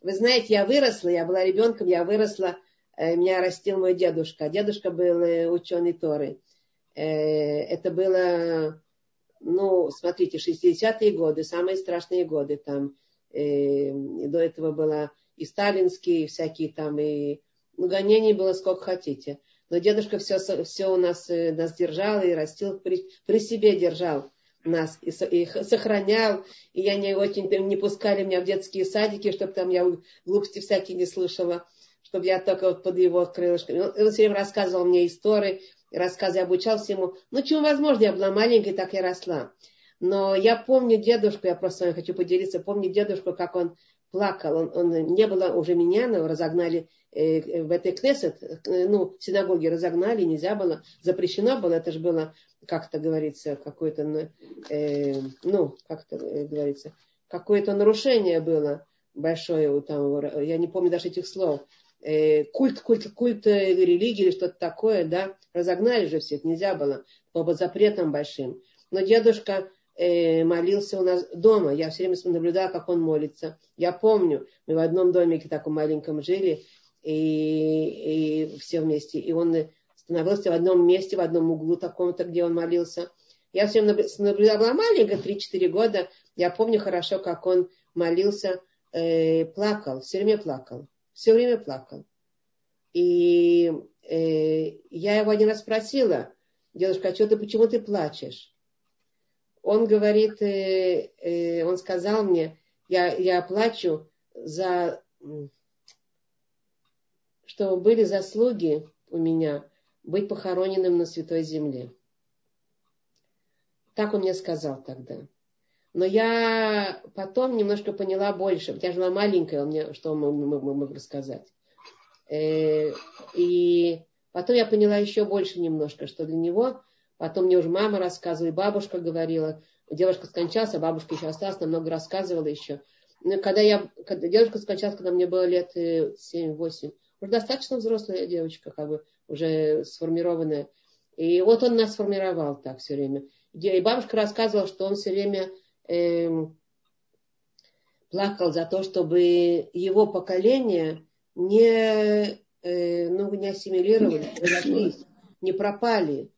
Вы знаете, я выросла, я была ребенком, я выросла, э, меня растил мой дедушка. Дедушка был э, ученый Торы. Э, это было, ну, смотрите, 60-е годы, самые страшные годы там. До этого было и сталинские, и всякие там, и ну, гонений было сколько хотите. Но дедушка все, все у нас, нас держал и растил, при, при себе держал нас и, и сохранял, и я не очень не пускали меня в детские садики, чтобы там я глупости всякие не слышала, чтобы я только вот под его крылышками. Он, он все время рассказывал мне истории, рассказы, обучался ему. Ну, чем возможно, я была маленькой, так и росла. Но я помню дедушку, я просто с вами хочу поделиться, помню дедушку, как он плакал. Он, он не было уже меня, но разогнали э, в этой кнесет, э, ну, синагоги разогнали, нельзя было, запрещено было, это же было как это говорится, какое-то, э, ну, как это э, говорится, какое-то нарушение было большое у там, я не помню даже этих слов, э, культ, культ, культ э, религии или что-то такое, да, разогнали же всех, нельзя было, по запретам большим. Но дедушка э, молился у нас дома, я все время наблюдала, как он молится. Я помню, мы в одном домике таком маленьком жили, и, и все вместе, и он становился в одном месте, в одном углу таком-то, где он молился. Я все наблюдала, была маленькая, 3-4 года. Я помню хорошо, как он молился, э, плакал, все время плакал. Все время плакал. И э, я его один раз спросила, дедушка, а что ты, почему ты плачешь? Он говорит, э, э, он сказал мне, я, я плачу за, что были заслуги у меня быть похороненным на Святой Земле. Так он мне сказал тогда. Но я потом немножко поняла больше. Я же была маленькая, мне, что он мог, рассказать. Э, и потом я поняла еще больше немножко, что для него, потом мне уже мама рассказывала, и бабушка говорила, девушка скончалась, а бабушка еще осталась, намного рассказывала еще. Но когда я, когда девушка скончалась, когда мне было лет 7-8, э, уже достаточно взрослая девочка, как бы уже сформированная. И вот он нас сформировал так все время. И бабушка рассказывала, что он все время эм, плакал за то, чтобы его поколение не, э, ну, не ассимилировали, не пропали,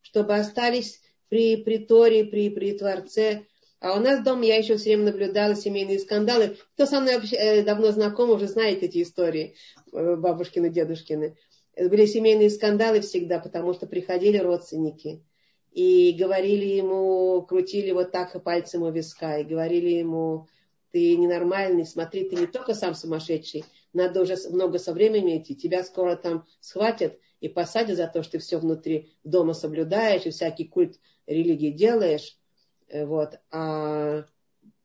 чтобы остались при приторе, при, при Творце. А у нас дома я еще все время наблюдала семейные скандалы. Кто со мной э, давно знаком, уже знает эти истории, э, бабушкины, дедушкины. Были семейные скандалы всегда, потому что приходили родственники и говорили ему, крутили вот так пальцем у виска и говорили ему, ты ненормальный, смотри, ты не только сам сумасшедший, надо уже много со временем идти, тебя скоро там схватят и посадят за то, что ты все внутри дома соблюдаешь и всякий культ религии делаешь, э, вот, а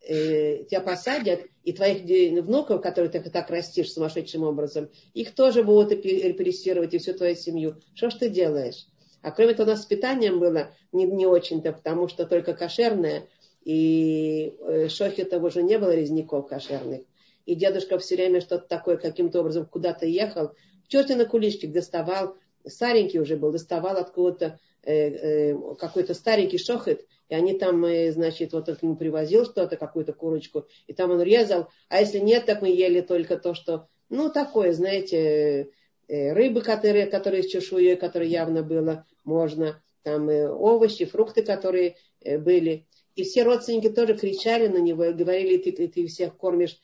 э, тебя посадят, и твоих внуков, которые ты так растишь сумасшедшим образом, их тоже будут репрессировать, и всю твою семью. Что ж ты делаешь? А кроме того, у нас с питанием было не, не очень-то, потому что только кошерное, и э, шохи-то уже не было резняков кошерных. И дедушка все время что-то такое каким-то образом куда-то ехал, черти на куличник доставал, старенький уже был, доставал откуда-то какой-то старенький шохет, и они там, э, значит, вот он к нему привозил что-то, какую-то курочку, и там он резал. А если нет, так мы ели только то, что, ну, такое, знаете, э, рыбы, которые, которые с чешуей, которые явно было, можно, там э, овощи, фрукты, которые были. И все родственники тоже кричали на него и говорили, ты, ты всех кормишь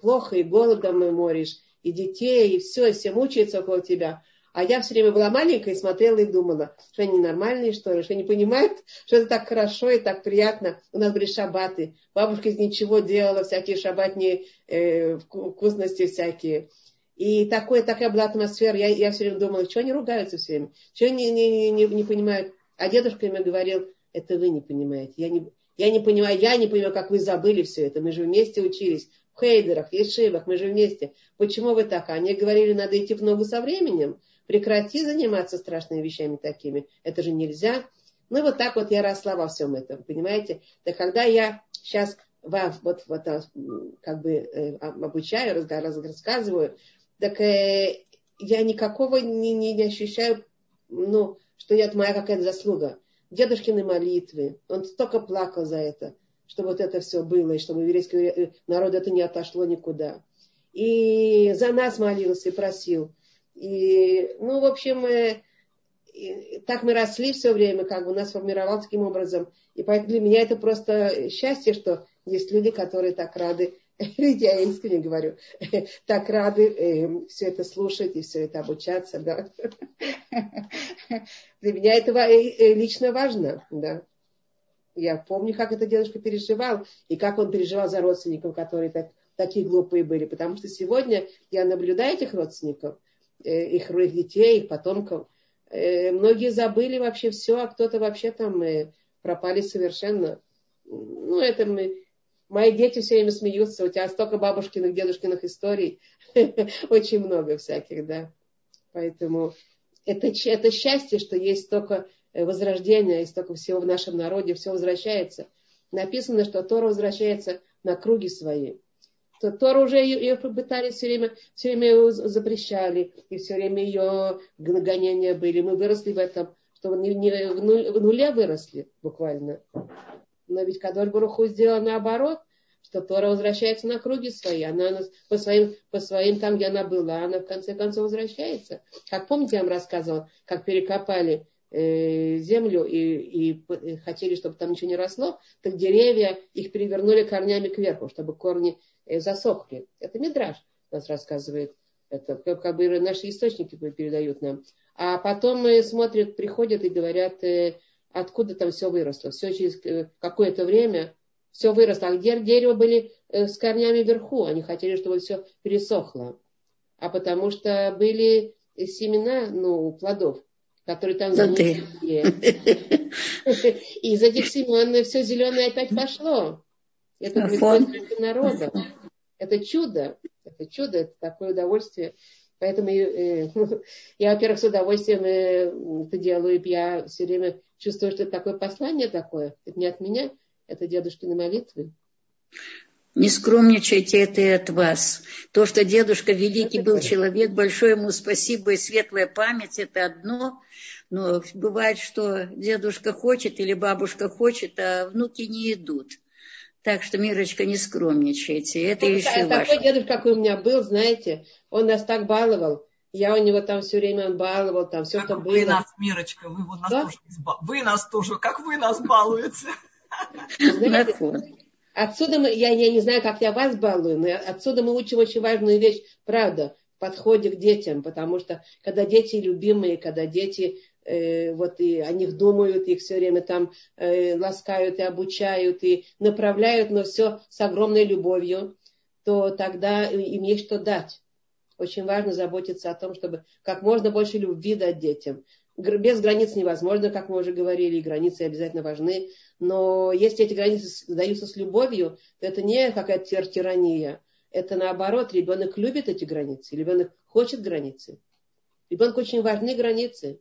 плохо, и голодом моришь, и детей, и все, и все мучаются около тебя. А я все время была маленькая и смотрела и думала, что они нормальные, что ли, что они понимают, что это так хорошо и так приятно. У нас были шабаты. Бабушка из ничего делала, всякие шабатные э, вкусности всякие. И такое, такая была атмосфера. Я, я все время думала, что они ругаются все время, что они не, не, не, не понимают. А дедушка мне говорил, это вы не понимаете. Я не, я не понимаю, я не понимаю, как вы забыли все это. Мы же вместе учились в хейдерах, ешивах, мы же вместе. Почему вы так? Они говорили, надо идти в ногу со временем прекрати заниматься страшными вещами такими, это же нельзя. Ну вот так вот я росла во всем этом, понимаете? Так когда я сейчас вам вот, вот а, как бы э, обучаю, рассказываю, так э, я никакого не, не, не ощущаю, ну, что это моя какая-то заслуга. Дедушкины молитвы, он столько плакал за это, чтобы вот это все было, и чтобы еврейский э, народ это не отошло никуда. и за нас молился и просил. И, ну, в общем, э, так мы росли все время, как бы нас формировал таким образом. И поэтому для меня это просто счастье, что есть люди, которые так рады, я искренне говорю, так рады э, все это слушать и все это обучаться. Да. Для меня это э, э, лично важно. Да. Я помню, как это дедушка переживал, и как он переживал за родственников, которые так, такие глупые были. Потому что сегодня я наблюдаю этих родственников, их, их детей, их потомков. Э, многие забыли вообще все, а кто-то вообще там э, пропали совершенно. Ну, это мы... Мои дети все время смеются. У тебя столько бабушкиных, дедушкиных историй. Очень много всяких, да. Поэтому это, это счастье, что есть столько Э, возрождения, и столько всего в нашем народе, все возвращается. Написано, что Тора возвращается на круги свои. То Тора уже ее, ее пытались все время, все время ее запрещали, и все время ее гонения были. Мы выросли в этом, что не, не, в, нуль, в нуле выросли буквально. Но ведь Кадоль Баруху сделал наоборот, что Тора возвращается на круги свои. Она по своим, по своим там, где она была, она в конце концов возвращается. Как помните, я вам рассказывала, как перекопали Э, землю и, и хотели, чтобы там ничего не росло, так деревья их перевернули корнями кверху, чтобы корни э, засохли. Это Мидраж нас рассказывает. Это как бы наши источники передают нам. А потом смотрят, приходят и говорят, э, откуда там все выросло. Все через какое-то время все выросло. А где дерево были с корнями вверху? Они хотели, чтобы все пересохло. А потому что были семена, ну, плодов который там ну, ты. И из этих семен все зеленое опять пошло. Это происходит народа. Это чудо. Это чудо, это такое удовольствие. Поэтому э, я, во-первых, с удовольствием э, это делаю. Я все время чувствую, что это такое послание такое. Это не от меня, это дедушкины молитвы. Не скромничайте это и от вас. То, что дедушка великий был человек, большое ему спасибо и светлая память, это одно. Но бывает, что дедушка хочет или бабушка хочет, а внуки не идут. Так что, Мирочка, не скромничайте. Это вот, еще Такой ваше. дедушка, какой у меня был, знаете, он нас так баловал. Я у него там все время он баловал, там все, как что вы было. Вы нас, Мирочка, вы нас да? тоже, вы нас тоже, как вы нас балуете. Знаете, Отсюда мы, я, я не знаю, как я вас балую, но отсюда мы учим очень важную вещь, правда, в подходе к детям, потому что когда дети любимые, когда дети вот и о них думают, их все время там э, ласкают и обучают и направляют, но все с огромной любовью, то тогда им есть что дать. Очень важно заботиться о том, чтобы как можно больше любви дать детям без границ невозможно, как мы уже говорили, и границы обязательно важны. Но если эти границы даются с любовью, то это не какая-то тирания. Это наоборот, ребенок любит эти границы, ребенок хочет границы. Ребенку очень важны границы.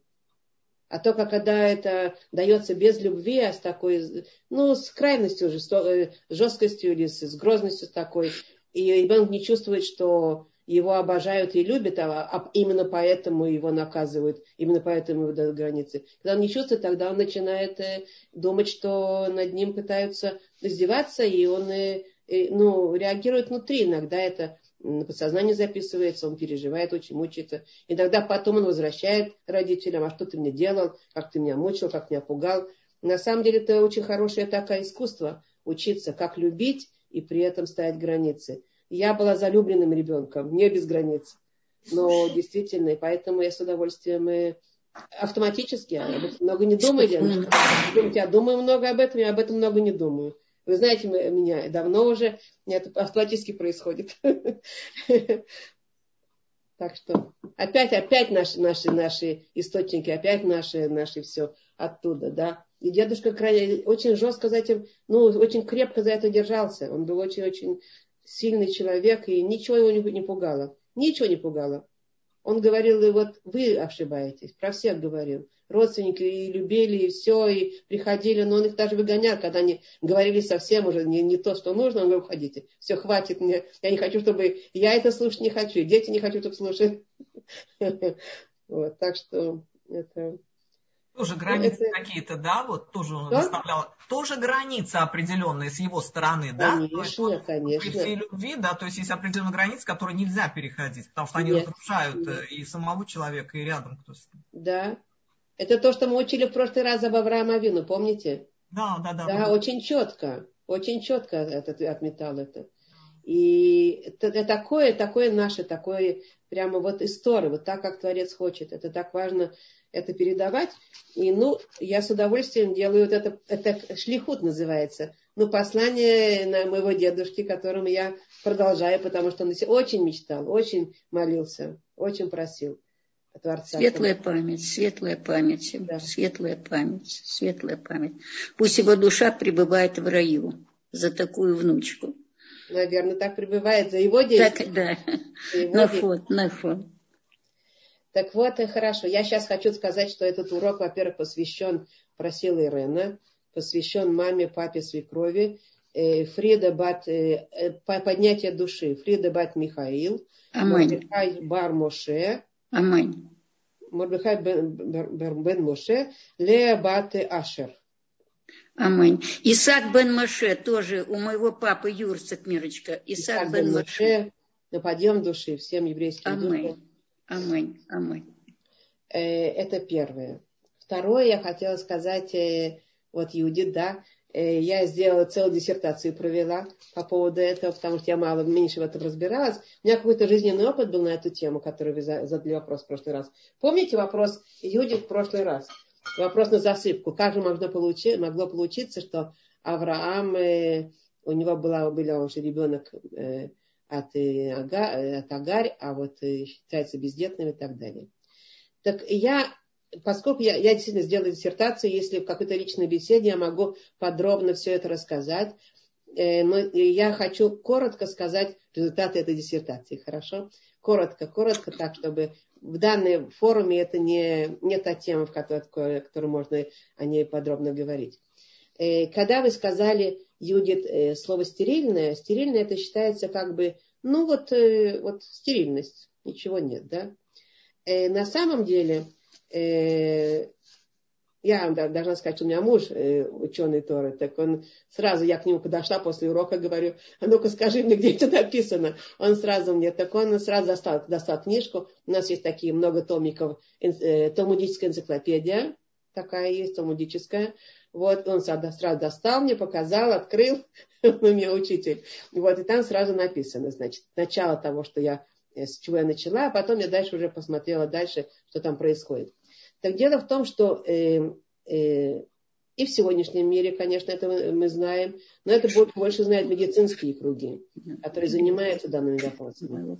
А только когда это дается без любви, а с такой, ну, с крайностью, э, жесткостью или с грозностью такой, и ребенок не чувствует, что его обожают и любят, а, а именно поэтому его наказывают, именно поэтому его дают границы. Когда он не чувствует, тогда он начинает э, думать, что над ним пытаются издеваться, и он э, ну, реагирует внутри. Иногда это на подсознание записывается, он переживает, очень мучается. И тогда потом он возвращает родителям, а что ты мне делал, как ты меня мучил, как меня пугал. На самом деле это очень хорошее такое искусство, учиться, как любить и при этом ставить границы. Я была залюбленным ребенком, не без границ. Но действительно, и поэтому я с удовольствием и автоматически об этом много не думаю. Думаете, я думаю много об этом, я об этом много не думаю. Вы знаете меня давно уже, это автоматически происходит. Так что опять, опять наши, наши, наши источники, опять наши, наши все оттуда, да. И дедушка крайне, очень жестко за этим, ну, очень крепко за это держался. Он был очень-очень сильный человек, и ничего его не пугало. Ничего не пугало. Он говорил, и вот вы ошибаетесь, про всех говорил. Родственники и любили, и все, и приходили, но он их даже выгонял, когда они говорили совсем уже не, не то, что нужно, он говорит, уходите, все, хватит мне, я не хочу, чтобы, я это слушать не хочу, дети не хочу, чтобы слушать. Вот, так что это... Тоже границы это... какие-то, да, вот тоже он да? выставлял. Тоже границы определенные с его стороны, да? Конечно, есть, конечно. При всей любви, да, то есть есть определенные границы, которые нельзя переходить, потому что они Нет. разрушают Нет. Э, и самого человека, и рядом кто с ним. Да. Это то, что мы учили в прошлый раз об Авраама Авину, помните? Да, да, да. Да, да. очень четко, очень четко этот отметал это. И это такое, такое наше, такое прямо вот история, вот так, как Творец хочет. Это так важно это передавать. И, ну, я с удовольствием делаю вот это, это шлихут называется. Ну, послание на моего дедушки, которому я продолжаю, потому что он очень мечтал, очень молился, очень просил. Творца. Светлая память, светлая память, да. светлая память, светлая память. Пусть его душа пребывает в раю за такую внучку. Наверное, так пребывает за его действия. Так, да. На фон, на фон. Так вот, и хорошо. Я сейчас хочу сказать, что этот урок, во-первых, посвящен, просила Ирена, посвящен маме, папе, свекрови, э, Фрида Бат, э, э поднятие души, Фрида Бат Михаил, Мордыхай Бар Моше, Аминь. Мордыхай бен, бен Моше, Лея Бат Ашер. Аминь. Исаак бен Моше тоже у моего папы Юрцик, Мирочка. Исаак, Исаак бен Моше. На подъем души всем еврейским Аминь. душам. Аминь. Аминь. Э, это первое. Второе, я хотела сказать, э, вот Юдит, да, э, я сделала целую диссертацию, провела по поводу этого, потому что я мало, меньше в этом разбиралась. У меня какой-то жизненный опыт был на эту тему, которую вы задали вопрос в прошлый раз. Помните вопрос Юдит в прошлый раз? Вопрос на засыпку. Как же могло, получи, могло получиться, что Авраам, у него была, был уже ребенок от, э, ага, э, от Агарь, а вот э, считается бездетным и так далее. Так я, поскольку я, я действительно сделала диссертацию, если в какой-то личной беседе я могу подробно все это рассказать, но я хочу коротко сказать результаты этой диссертации, хорошо? Коротко, коротко, так, чтобы в данной форуме это не, не та тема, в которой, которой можно о ней подробно говорить. Когда вы сказали, Юдит, слово стерильное, стерильное это считается как бы, ну вот, э, вот стерильность, ничего нет, да. Э, на самом деле, э, я должна сказать, что у меня муж ученый Торы, так он сразу, я к нему подошла после урока, говорю, а ну-ка скажи мне, где это написано. Он сразу мне, так он сразу достал, достал книжку. У нас есть такие много томиков, талмудическая энциклопедия, такая есть, талмудическая. Вот он сразу достал мне, показал, открыл, он у меня учитель. Вот, и там сразу написано, значит, начало того, что я, э, с чего я начала, а потом я дальше уже посмотрела дальше, что там происходит. Так дело в том, что э, э, и в сегодняшнем мире, конечно, это мы знаем, но это больше знают медицинские круги, которые занимаются данными вопросами.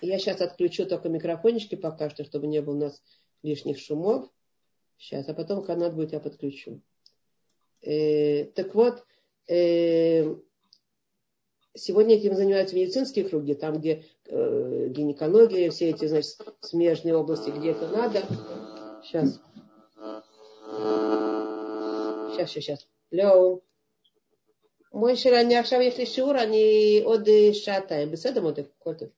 Я сейчас отключу только микрофончики пока что, чтобы не было у нас лишних шумов. Сейчас, а потом канат будет, я подключу. Э, так вот, э, сегодня этим занимаются медицинские круги, там, где э, гинекология, все эти, значит, смежные области, где это надо. Сейчас. Сейчас, сейчас, сейчас. Лео. מוי של אני עכשיו יש לי שיעור, אני עוד שעתיים. בסדר מותק, הכל טוב.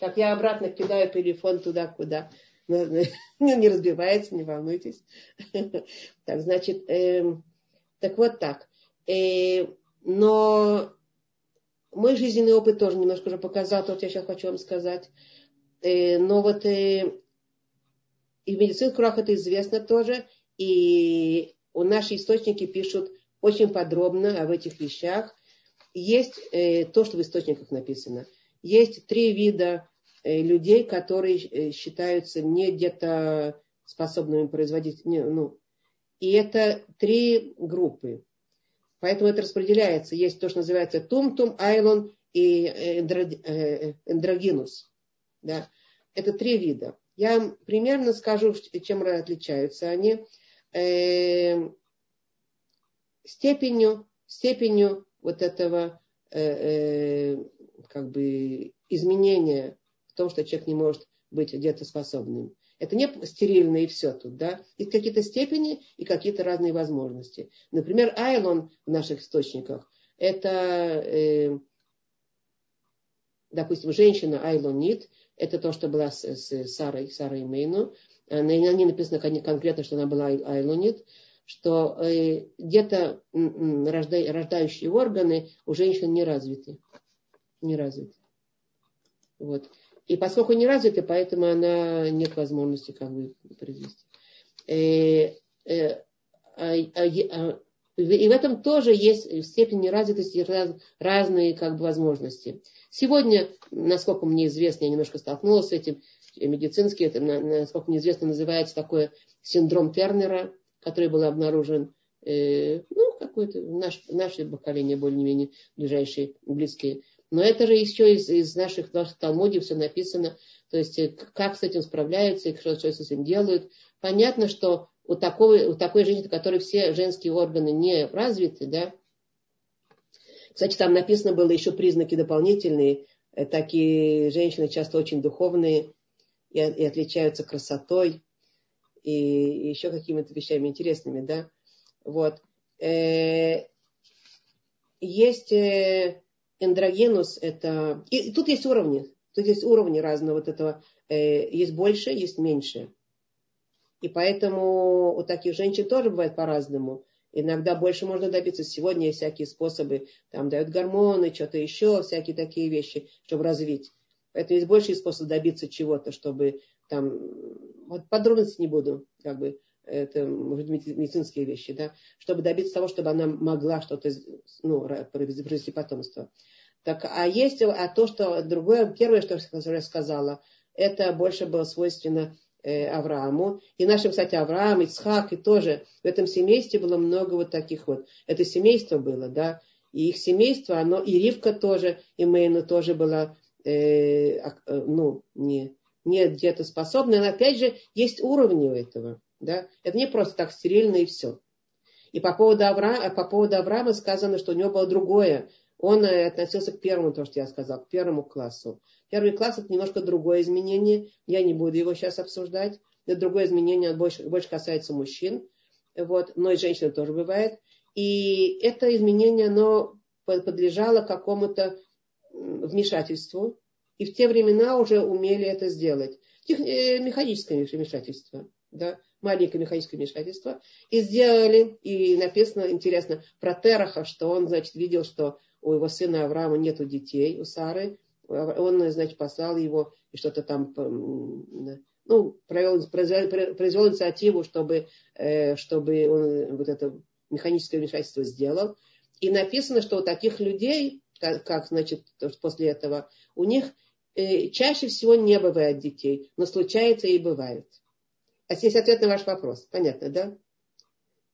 Так, я обратно кидаю телефон туда, куда. не разбивается, не волнуйтесь. Так, значит, э, так вот так. но мой жизненный опыт тоже немножко уже показал то, что я сейчас хочу вам сказать. Э, но вот э, и в медицинских кругах это известно тоже. И у наши источники пишут очень подробно об этих вещах. Есть э, то, что в источниках написано. Есть три вида людей, которые считаются не где-то способными производить, не, ну, и это три группы. Поэтому это распределяется. Есть то, что называется тумтум, айлон и э, эндрогинус. Да. Это три вида. Я примерно скажу, чем отличаются они. Э, степенью, степенью вот этого э, э, как бы изменения том, что человек не может быть где-то способным. Это не стерильно и все тут, да. Есть какие-то степени и какие-то разные возможности. Например, айлон в наших источниках – это, э, допустим, женщина айлонит, это то, что была с, с Сарой, Сарой Мейну. не написано конкретно, что она была айлонит, что э, где-то рождающие органы у женщин не развиты. Не развиты. Вот. И поскольку не развиты, поэтому она нет возможности как бы произвести. Э, э, а, а, а, и в этом тоже есть степень неразвитости раз, разные как бы, возможности. Сегодня, насколько мне известно, я немножко столкнулась с этим, медицински, это, насколько мне известно, называется такой синдром Тернера, который был обнаружен, э, ну, какое-то наш, наше поколение более-менее ближайшие, близкие. Но это же еще из, из наших, наших талмудов все написано, то есть э, как с этим справляются, и что, что с этим делают. Понятно, что у такой, у такой женщины, у которой все женские органы не развиты, да, кстати, там написано было еще признаки дополнительные. Э, такие женщины часто очень духовные и, и отличаются красотой и, и еще какими-то вещами интересными, да. Вот. Э, есть эндрогенус, это... И, и тут есть уровни. Тут есть уровни разного вот этого. Э, есть больше, есть меньше. И поэтому у таких женщин тоже бывает по-разному. Иногда больше можно добиться. Сегодня есть всякие способы, там дают гормоны, что-то еще, всякие такие вещи, чтобы развить. Поэтому есть больше способ добиться чего-то, чтобы там, вот подробности не буду, как бы, это, может быть, медицинские вещи, да, чтобы добиться того, чтобы она могла что-то, ну, произвести потомство. Так, а есть, а то, что другое, первое, что я сказала, это больше было свойственно Э, Аврааму. И нашим, кстати, Авраам, Ицхак, и тоже в этом семействе было много вот таких вот. Это семейство было, да. И их семейство, оно, и Ривка тоже, и Мейну тоже была, э, э, ну, не, не где-то способна. Но опять же, есть уровни у этого, да. Это не просто так стерильно и все. И по поводу, Авра, по поводу Авраама сказано, что у него было другое. Он относился к первому, то, что я сказал, к первому классу. Первый класс это немножко другое изменение. Я не буду его сейчас обсуждать. Это другое изменение больше, больше касается мужчин. Вот, но и женщин тоже бывает. И это изменение, оно подлежало какому-то вмешательству. И в те времена уже умели это сделать. Тех, э, механическое вмешательство. Да? Маленькое механическое вмешательство, и сделали, и написано, интересно, про Тераха, что он, значит, видел, что у его сына Авраама нету детей, у Сары, он, значит, послал его и что-то там, ну, провел, произвел, произвел инициативу, чтобы, э, чтобы он вот это механическое вмешательство сделал. И написано, что у таких людей, как, как значит, после этого, у них э, чаще всего не бывает детей, но случается и бывает. А здесь ответ на ваш вопрос. Понятно, да?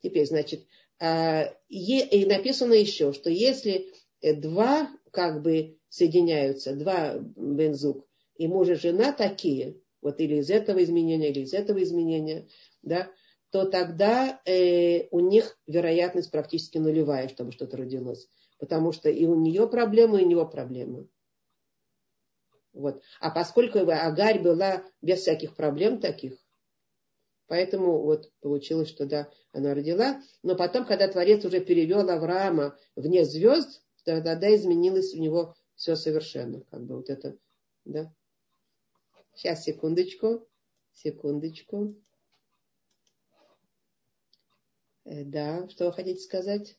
Теперь, значит, а, и написано еще, что если два как бы соединяются, два бензук, и муж и жена такие, вот или из этого изменения, или из этого изменения, да, то тогда э, у них вероятность практически нулевая, чтобы что-то родилось. Потому что и у нее проблемы, и у него проблемы. Вот. А поскольку Агарь была без всяких проблем таких, поэтому вот получилось, что да, она родила. Но потом, когда Творец уже перевел Авраама вне звезд, тогда изменилось у него все совершенно. Как бы вот это, да. Сейчас, секундочку, секундочку. Э, да, что вы хотите сказать,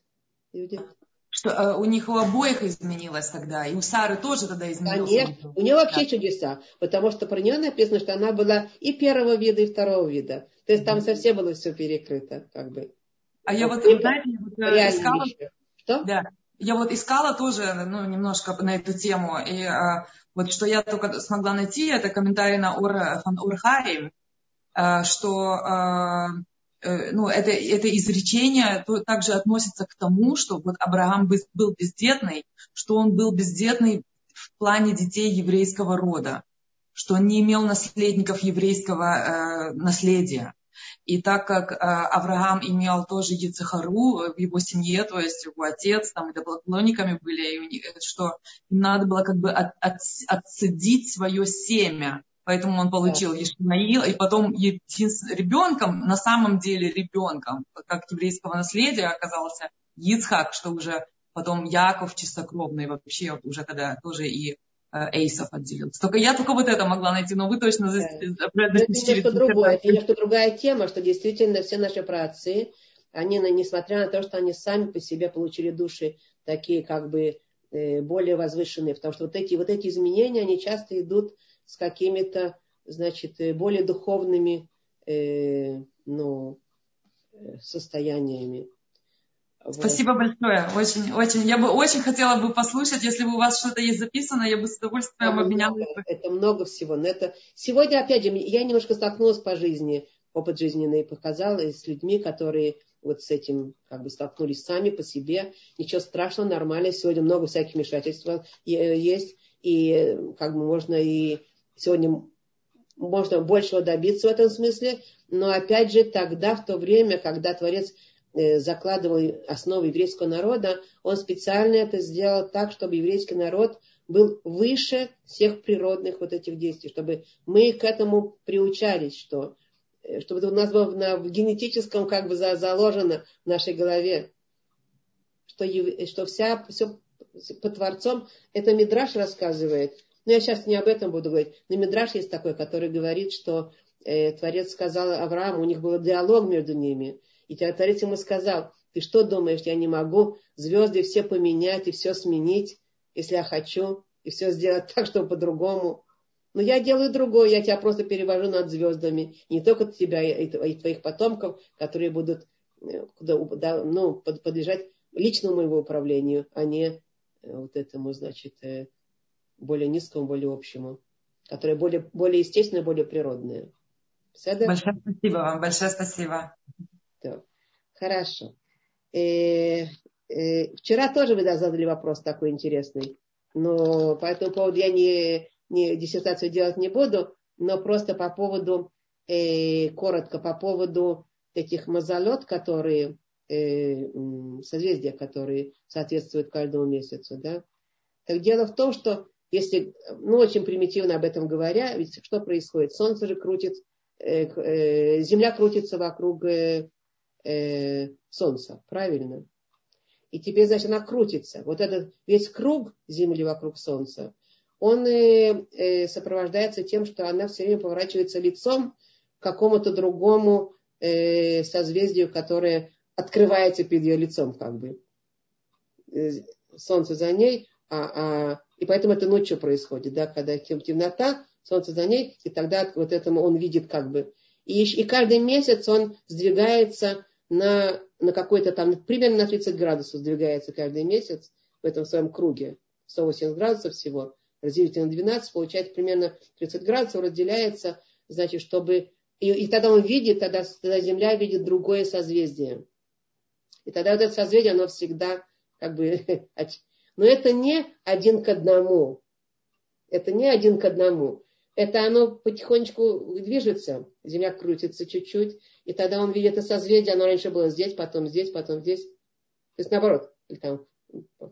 Юдит? Что э, у них у обоих изменилось тогда, и у Сары тоже тогда изменилось. Конечно, у нее вообще да. чудеса, потому что про нее написано, что она была и первого вида, и второго вида. То есть там совсем было все перекрыто, как бы. А я вот, знаете, я вот э, искала... Что? Да я вот искала тоже ну, немножко на эту тему, и э, вот что я только смогла найти, это комментарий на Ур, фан Урхаим, э, что э, э, ну, это, это изречение то, также относится к тому, что вот Авраам был бездетный, что он был бездетный в плане детей еврейского рода, что он не имел наследников еврейского э, наследия. И так как э, Авраам имел тоже Яцехару в его семье, то есть его отец там идолоклонниками были, и у них, что им надо было как бы от, от, отсадить свое семя. Поэтому он получил да. Ишмаил, и потом ребенком, на самом деле ребенком, как еврейского наследия оказался Ицхак, что уже потом Яков чистокровный вообще уже когда тоже и эйсов отделился. Только я только вот это могла найти, но вы точно за, да. это немножко другое, это немножко другая тема, что действительно все наши праотцы, они, несмотря на то, что они сами по себе получили души такие как бы э, более возвышенные, потому что вот эти, вот эти изменения, они часто идут с какими-то, значит, э, более духовными э, ну, состояниями. Спасибо вот. большое. Очень, очень. Я бы очень хотела бы послушать, если бы у вас что-то есть записано, я бы с удовольствием обменялась. Много, это много всего. Но это... Сегодня, опять же, я немножко столкнулась по жизни, опыт жизненный показал, и с людьми, которые вот с этим как бы столкнулись сами по себе. Ничего страшного, нормально. Сегодня много всяких вмешательств есть. И как бы можно и сегодня можно большего добиться в этом смысле. Но опять же, тогда, в то время, когда Творец закладывал основы еврейского народа, он специально это сделал так, чтобы еврейский народ был выше всех природных вот этих действий, чтобы мы к этому приучались, что э, чтобы это у нас было на, в генетическом как бы заложено в нашей голове, что, что вся, все по Творцом, это Мидраш рассказывает. Но я сейчас не об этом буду говорить. Но Мидраш есть такой, который говорит, что э, Творец сказал Аврааму, у них был диалог между ними – и Творец ему сказал, ты что думаешь, я не могу звезды все поменять и все сменить, если я хочу, и все сделать так, чтобы по-другому. Но я делаю другое, я тебя просто перевожу над звездами. Не только тебя и твоих потомков, которые будут э, ну, подлежать личному его управлению, а не э, вот этому, значит, э, более низкому, более общему, которое более, более естественное, более природное. Большое спасибо вам, большое спасибо. Так, хорошо. Э, э, вчера тоже вы да, задали вопрос такой интересный, но по этому поводу я не, не диссертацию делать не буду, но просто по поводу, э, коротко, по поводу этих мазолет, которые, э, созвездия, которые соответствуют каждому месяцу, да. Так дело в том, что если, ну, очень примитивно об этом говоря, ведь что происходит? Солнце же крутит, Земля крутится вокруг э, э, Солнца, правильно? И теперь, значит, она крутится. Вот этот весь круг Земли вокруг Солнца, он э, э, сопровождается тем, что она все время поворачивается лицом к какому-то другому э, созвездию, которое открывается перед ее лицом, как бы. Э, солнце за ней, а, а, и поэтому это ночью происходит, да, когда темнота, солнце за ней, и тогда вот этому он видит как бы. И, и каждый месяц он сдвигается на, на какой-то там, примерно на 30 градусов сдвигается каждый месяц в этом своем круге. 180 градусов всего. Разделите на 12, получается примерно 30 градусов, разделяется, значит, чтобы... И, и тогда он видит, тогда, тогда Земля видит другое созвездие. И тогда вот это созвездие, оно всегда как бы... Но это не один к одному. Это не один к одному это оно потихонечку движется, Земля крутится чуть-чуть, и тогда он видит это созвездие, оно раньше было здесь, потом здесь, потом здесь. То есть наоборот, или там,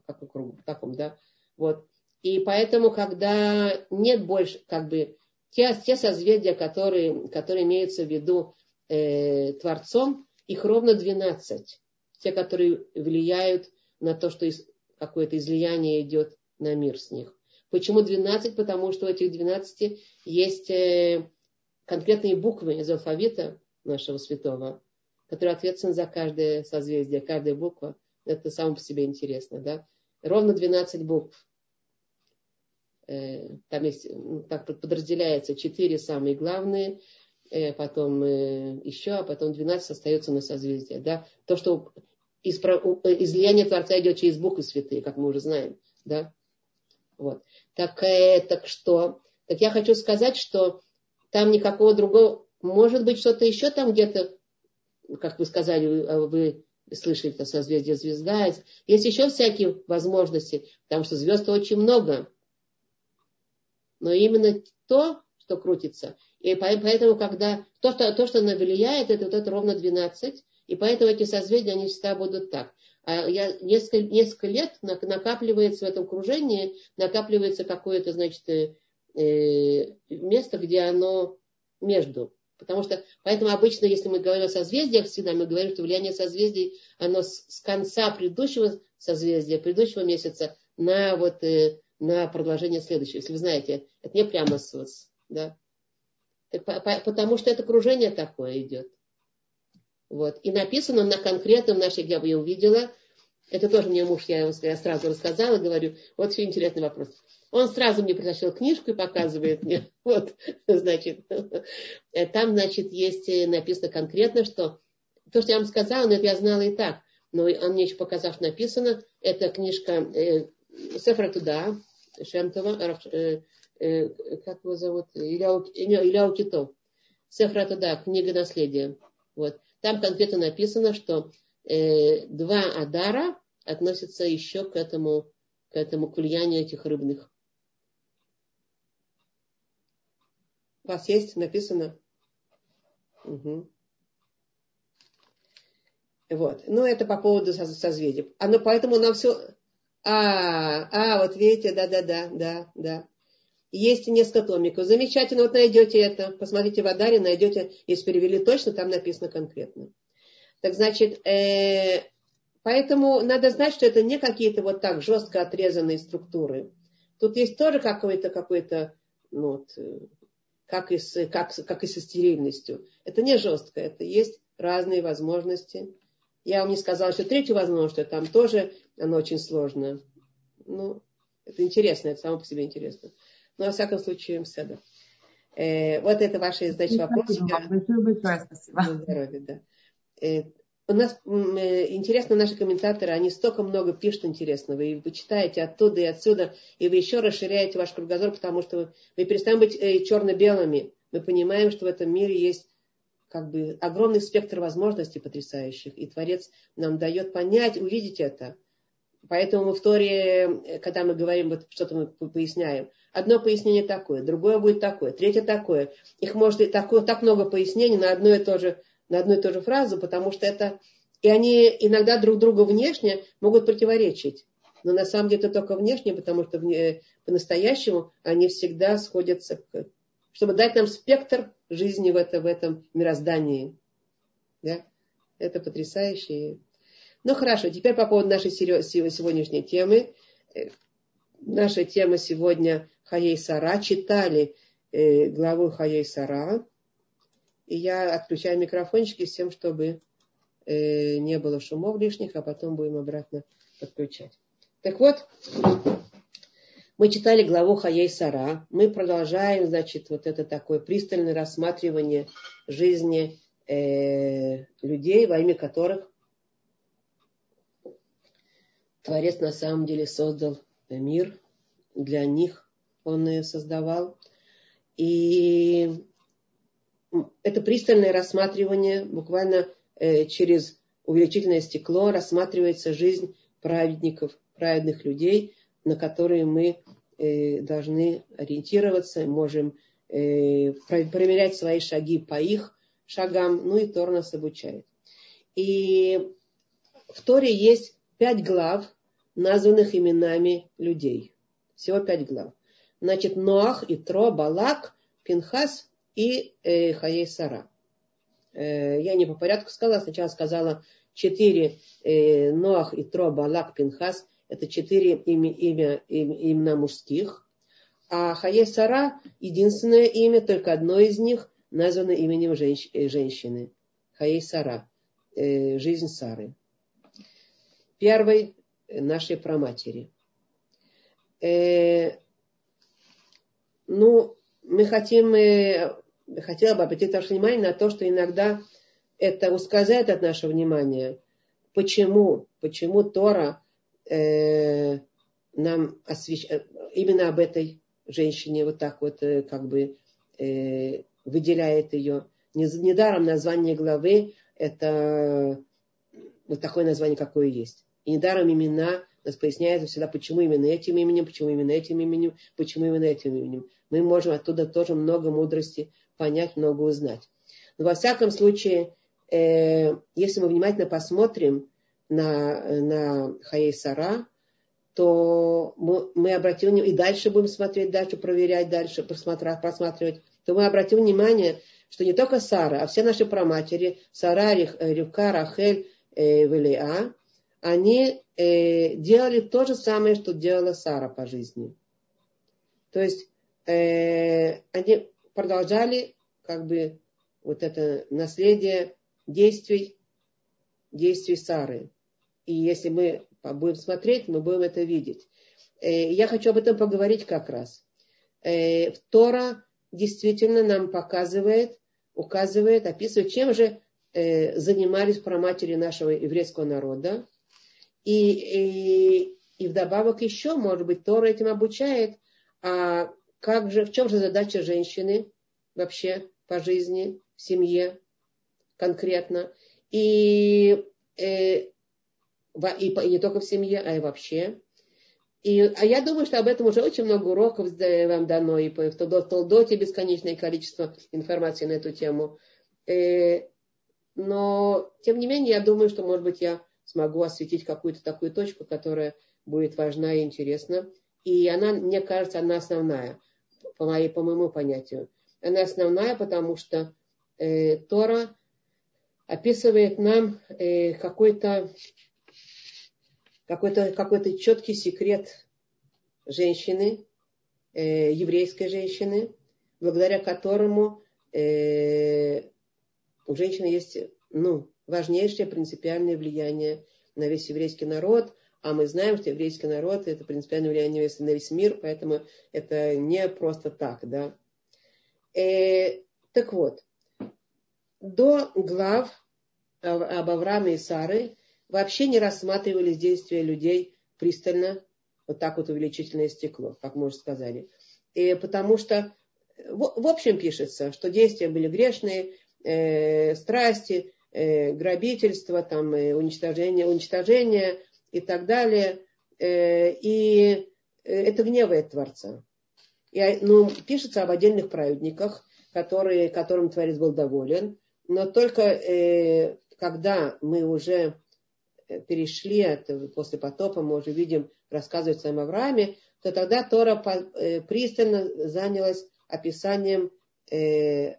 как в кругу, в таком, да. Вот. И поэтому, когда нет больше, как бы, те, те созвездия, которые, которые имеются в виду э, Творцом, их ровно 12. Те, которые влияют на то, что из, какое-то излияние идет на мир с них. Почему 12? Потому что у этих 12 есть э, конкретные буквы из алфавита нашего святого, которые ответственны за каждое созвездие, каждая буква. Это само по себе интересно, да? Ровно 12 букв. Э, там есть, ну, так подразделяется 4 самые главные, э, потом еще, а потом 12 остается на созвездие, да? То, что излияние Творца идет через буквы святые, как мы уже знаем, да? Вот. Так, э, так что, так я хочу сказать, что там никакого другого, может быть, что-то еще там где-то, как вы сказали, вы э, слышали это созвездие звезда. Есть еще всякие возможности, потому что звезд очень много. Но именно то, что крутится. И поэтому, когда то, что, то, что влияет, это вот это ровно 12. И поэтому эти созвездия, они всегда будут так. А я несколько, несколько лет накапливается в этом окружении, накапливается какое-то, значит, э, э, место, где оно между. Потому что, поэтому обычно, если мы говорим о созвездиях, всегда мы говорим, что влияние созвездий, оно с, с конца предыдущего созвездия, предыдущего месяца на вот э, на продолжение следующего. Если вы знаете, это не прямо с, да. потому что это окружение такое идет. Вот. И написано на конкретном нашей, я бы ее увидела, это тоже мне муж, я, я сразу рассказала, говорю, вот все интересный вопрос. Он сразу мне притащил книжку и показывает мне, вот, значит, там, значит, есть э, написано конкретно, что то, что я вам сказала, но это я знала и так, но он мне еще показал, что написано, это книжка э, Сефра Туда, Шемтова, э, э, как его зовут, Ильяу, Ильяу Китов. Сефра Туда, книга наследия. Вот. Там конкретно написано, что э, два Адара относятся еще к этому, к этому к влиянию этих рыбных. У вас есть написано? Угу. Вот. Ну, это по поводу созвездий. Оно, поэтому нам все... А, а, вот видите, да-да-да, да, да. Есть несколько томиков. Замечательно, вот найдете это. Посмотрите в Адаре, найдете, если перевели точно, там написано конкретно. Так значит, э, поэтому надо знать, что это не какие-то вот так жестко отрезанные структуры. Тут есть тоже какой-то, какой-то, ну, вот, э, как и, с, как, как и со стерильностью. Это не жестко, это есть разные возможности. Я вам не сказала, что третью возможность, что там тоже оно очень сложно. Ну, это интересно, это само по себе интересно. Но, во всяком случае, седа. Э, вот это ваши задачи вопросы. Большое-большое спасибо. Здоровья, да. Э, у нас э, интересно, наши комментаторы, они столько много пишут интересного, и вы читаете оттуда и отсюда, и вы еще расширяете ваш кругозор, потому что вы, вы перестаем быть э, черно-белыми. Мы понимаем, что в этом мире есть как бы огромный спектр возможностей потрясающих, и Творец нам дает понять, увидеть это. Поэтому мы в Торе, когда мы говорим, вот что-то мы поясняем, одно пояснение такое, другое будет такое, третье такое. Их может и такое, так много пояснений на одно и то же, на одну и ту же фразу, потому что это... И они иногда друг другу внешне могут противоречить. Но на самом деле это только внешне, потому что по-настоящему они всегда сходятся к чтобы дать нам спектр жизни в, это, в этом мироздании. Да? Это потрясающе. Ну хорошо, теперь по поводу нашей сегодняшней темы. Наша тема сегодня Хаей Сара. Читали э, главу Хаей Сара. И я отключаю микрофончики с тем, чтобы э, не было шумов лишних, а потом будем обратно подключать. Так вот, мы читали главу Хаей Сара. Мы продолжаем, значит, вот это такое пристальное рассматривание жизни э, людей, во имя которых Творец на самом деле создал мир. Для них он ее создавал. И это пристальное рассматривание, буквально э, через увеличительное стекло рассматривается жизнь праведников, праведных людей – на которые мы э, должны ориентироваться, можем э, проверять свои шаги по их шагам, ну и Тор нас обучает. И в Торе есть пять глав, названных именами людей. Всего пять глав. Значит, Ноах, Итро, Балак, Пинхас и э, Хаей Сара. Э, я не по порядку сказала, сначала сказала четыре э, Ноах, Итро, Балак, Пинхас. Это четыре имя, имя, имена мужских. А Хае Сара, единственное имя, только одно из них, названо именем женщ, э, женщины. Хае Сара, э, жизнь Сары. Первой э, нашей праматери. Э, ну, мы хотим, э, хотела бы обратить ваше внимание на то, что иногда это ускользает от нашего внимания. Почему? Почему Тора э, нам освещает, именно об этой женщине вот так вот э, как бы э, выделяет ее. Недаром название главы это вот такое название, какое есть. И недаром имена нас поясняется всегда, почему именно этим именем, почему именно этим именем, почему именно этим именем. Мы можем оттуда тоже много мудрости понять, много узнать. Но во всяком случае, э, если мы внимательно посмотрим, на, на Хаей Сара, то мы, мы обратим и дальше будем смотреть, дальше проверять, дальше просматривать, просматривать, то мы обратим внимание, что не только Сара, а все наши праматери, Сара, Рюка, Рахель, э, Велиа, они э, делали то же самое, что делала Сара по жизни. То есть э, они продолжали как бы вот это наследие действий, действий Сары. И если мы будем смотреть, мы будем это видеть. Э, я хочу об этом поговорить как раз. Э, Тора действительно нам показывает, указывает, описывает, чем же э, занимались проматери нашего еврейского народа. И, и, и вдобавок еще, может быть, Тора этим обучает, а как же, в чем же задача женщины вообще по жизни, в семье конкретно. И, э, и, и не только в семье, а и вообще. И, а я думаю, что об этом уже очень много уроков вам дано, и в Толдоте бесконечное количество информации на эту тему. Э, но, тем не менее, я думаю, что, может быть, я смогу осветить какую-то такую точку, которая будет важна и интересна. И она, мне кажется, она основная, по, моей, по моему понятию. Она основная, потому что э, Тора описывает нам э, какой-то какой-то какой четкий секрет женщины, э, еврейской женщины, благодаря которому э, у женщины есть ну, важнейшее принципиальное влияние на весь еврейский народ, а мы знаем, что еврейский народ это принципиальное влияние на весь мир, поэтому это не просто так, да. Э, так вот, до глав об Аврааме и Сары вообще не рассматривались действия людей пристально, вот так вот увеличительное стекло, как мы уже сказали. И потому что в, в общем пишется, что действия были грешные, э, страсти, э, грабительство, там, э, уничтожение, уничтожение и так далее. Э, и это гневает Творца. И, ну, пишется об отдельных праведниках, которые, которым Творец был доволен, но только э, когда мы уже перешли от, после потопа, мы уже видим, рассказывает своем Аврааме, то тогда Тора э, пристально занялась описанием э,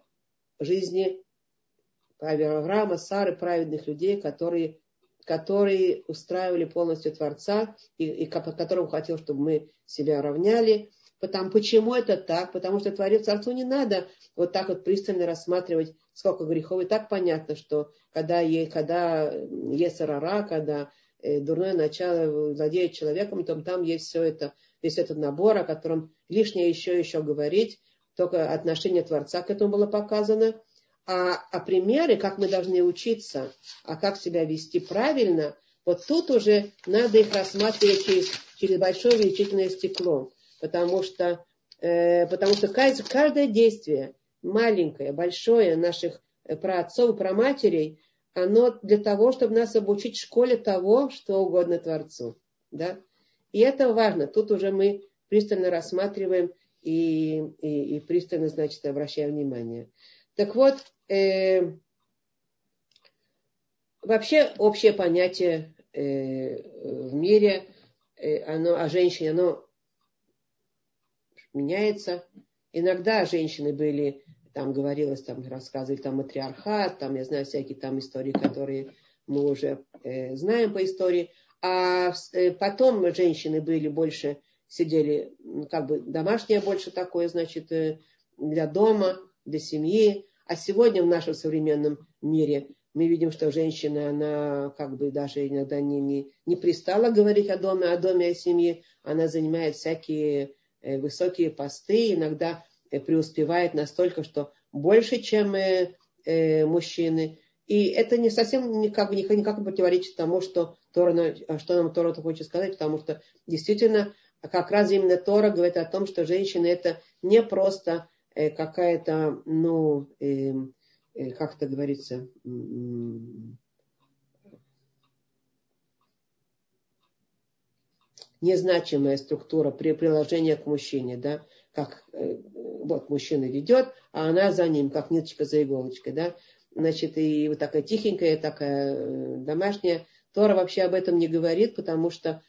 жизни Авраама, Сары, праведных людей, которые, которые устраивали полностью Творца и, и которому хотел, чтобы мы себя равняли. Потому, почему это так? Потому что Творец Творцу не надо вот так вот пристально рассматривать, сколько грехов. И так понятно, что когда, когда есть рара, когда э, дурное начало владеет человеком, то там есть все это, весь этот набор, о котором лишнее еще еще говорить. Только отношение Творца к этому было показано. А, а примеры, как мы должны учиться, а как себя вести правильно, вот тут уже надо их рассматривать через, через большое увеличительное стекло потому что, э, потому что каждое действие, маленькое, большое наших э, праотцов и праматерей, оно для того, чтобы нас обучить в школе того, что угодно Творцу. Да? И это важно. Тут уже мы пристально рассматриваем и, и, и пристально, значит, обращаем внимание. Так вот, э, вообще общее понятие э, в мире э, оно, о женщине, оно меняется. Иногда женщины были, там говорилось, там рассказывали, там матриархат, там, я знаю, всякие там истории, которые мы уже э, знаем по истории. А э, потом женщины были больше, сидели, как бы домашнее больше такое, значит, э, для дома, для семьи. А сегодня в нашем современном мире мы видим, что женщина, она как бы даже иногда не, не, не пристала говорить о доме, о доме, о семье. Она занимает всякие Э, высокие посты, иногда э, преуспевает настолько, что больше, чем э, мужчины. И это не совсем никак, никак, не противоречит тому, что, Тора, что нам Тора хочет сказать, потому что действительно как раз именно Тора говорит о том, что женщина это не просто какая-то, ну, как это говорится, незначимая структура при приложении к мужчине, да, как э, вот мужчина ведет, а она за ним, как ниточка за иголочкой, да, значит, и вот такая тихенькая, такая э, домашняя. Тора вообще об этом не говорит, потому что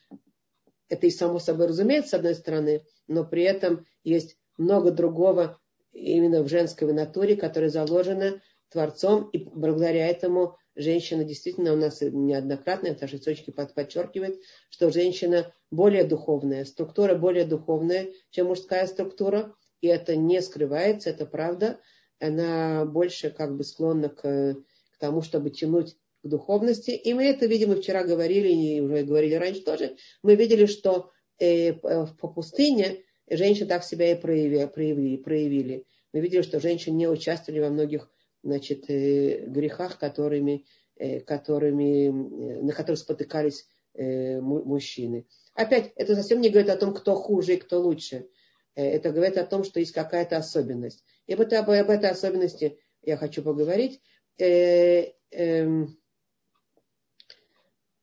это и само собой разумеется, с одной стороны, но при этом есть много другого именно в женской натуре, которое заложено Творцом, и благодаря этому женщина действительно у нас неоднократно, это наши источники подчеркивает, что женщина более духовная, структура более духовная, чем мужская структура, и это не скрывается, это правда. Она больше как бы склонна к, к тому, чтобы тянуть к духовности. И мы это, видимо, вчера говорили, и уже говорили раньше тоже, мы видели, что э, по пустыне женщины так себя и проявили, проявили, проявили. Мы видели, что женщины не участвовали во многих значит, э, грехах, которыми, э, которыми, э, на которых спотыкались мужчины. Опять, это совсем не говорит о том, кто хуже и кто лучше. Это говорит о том, что есть какая-то особенность. И вот об, об этой особенности я хочу поговорить. Эм,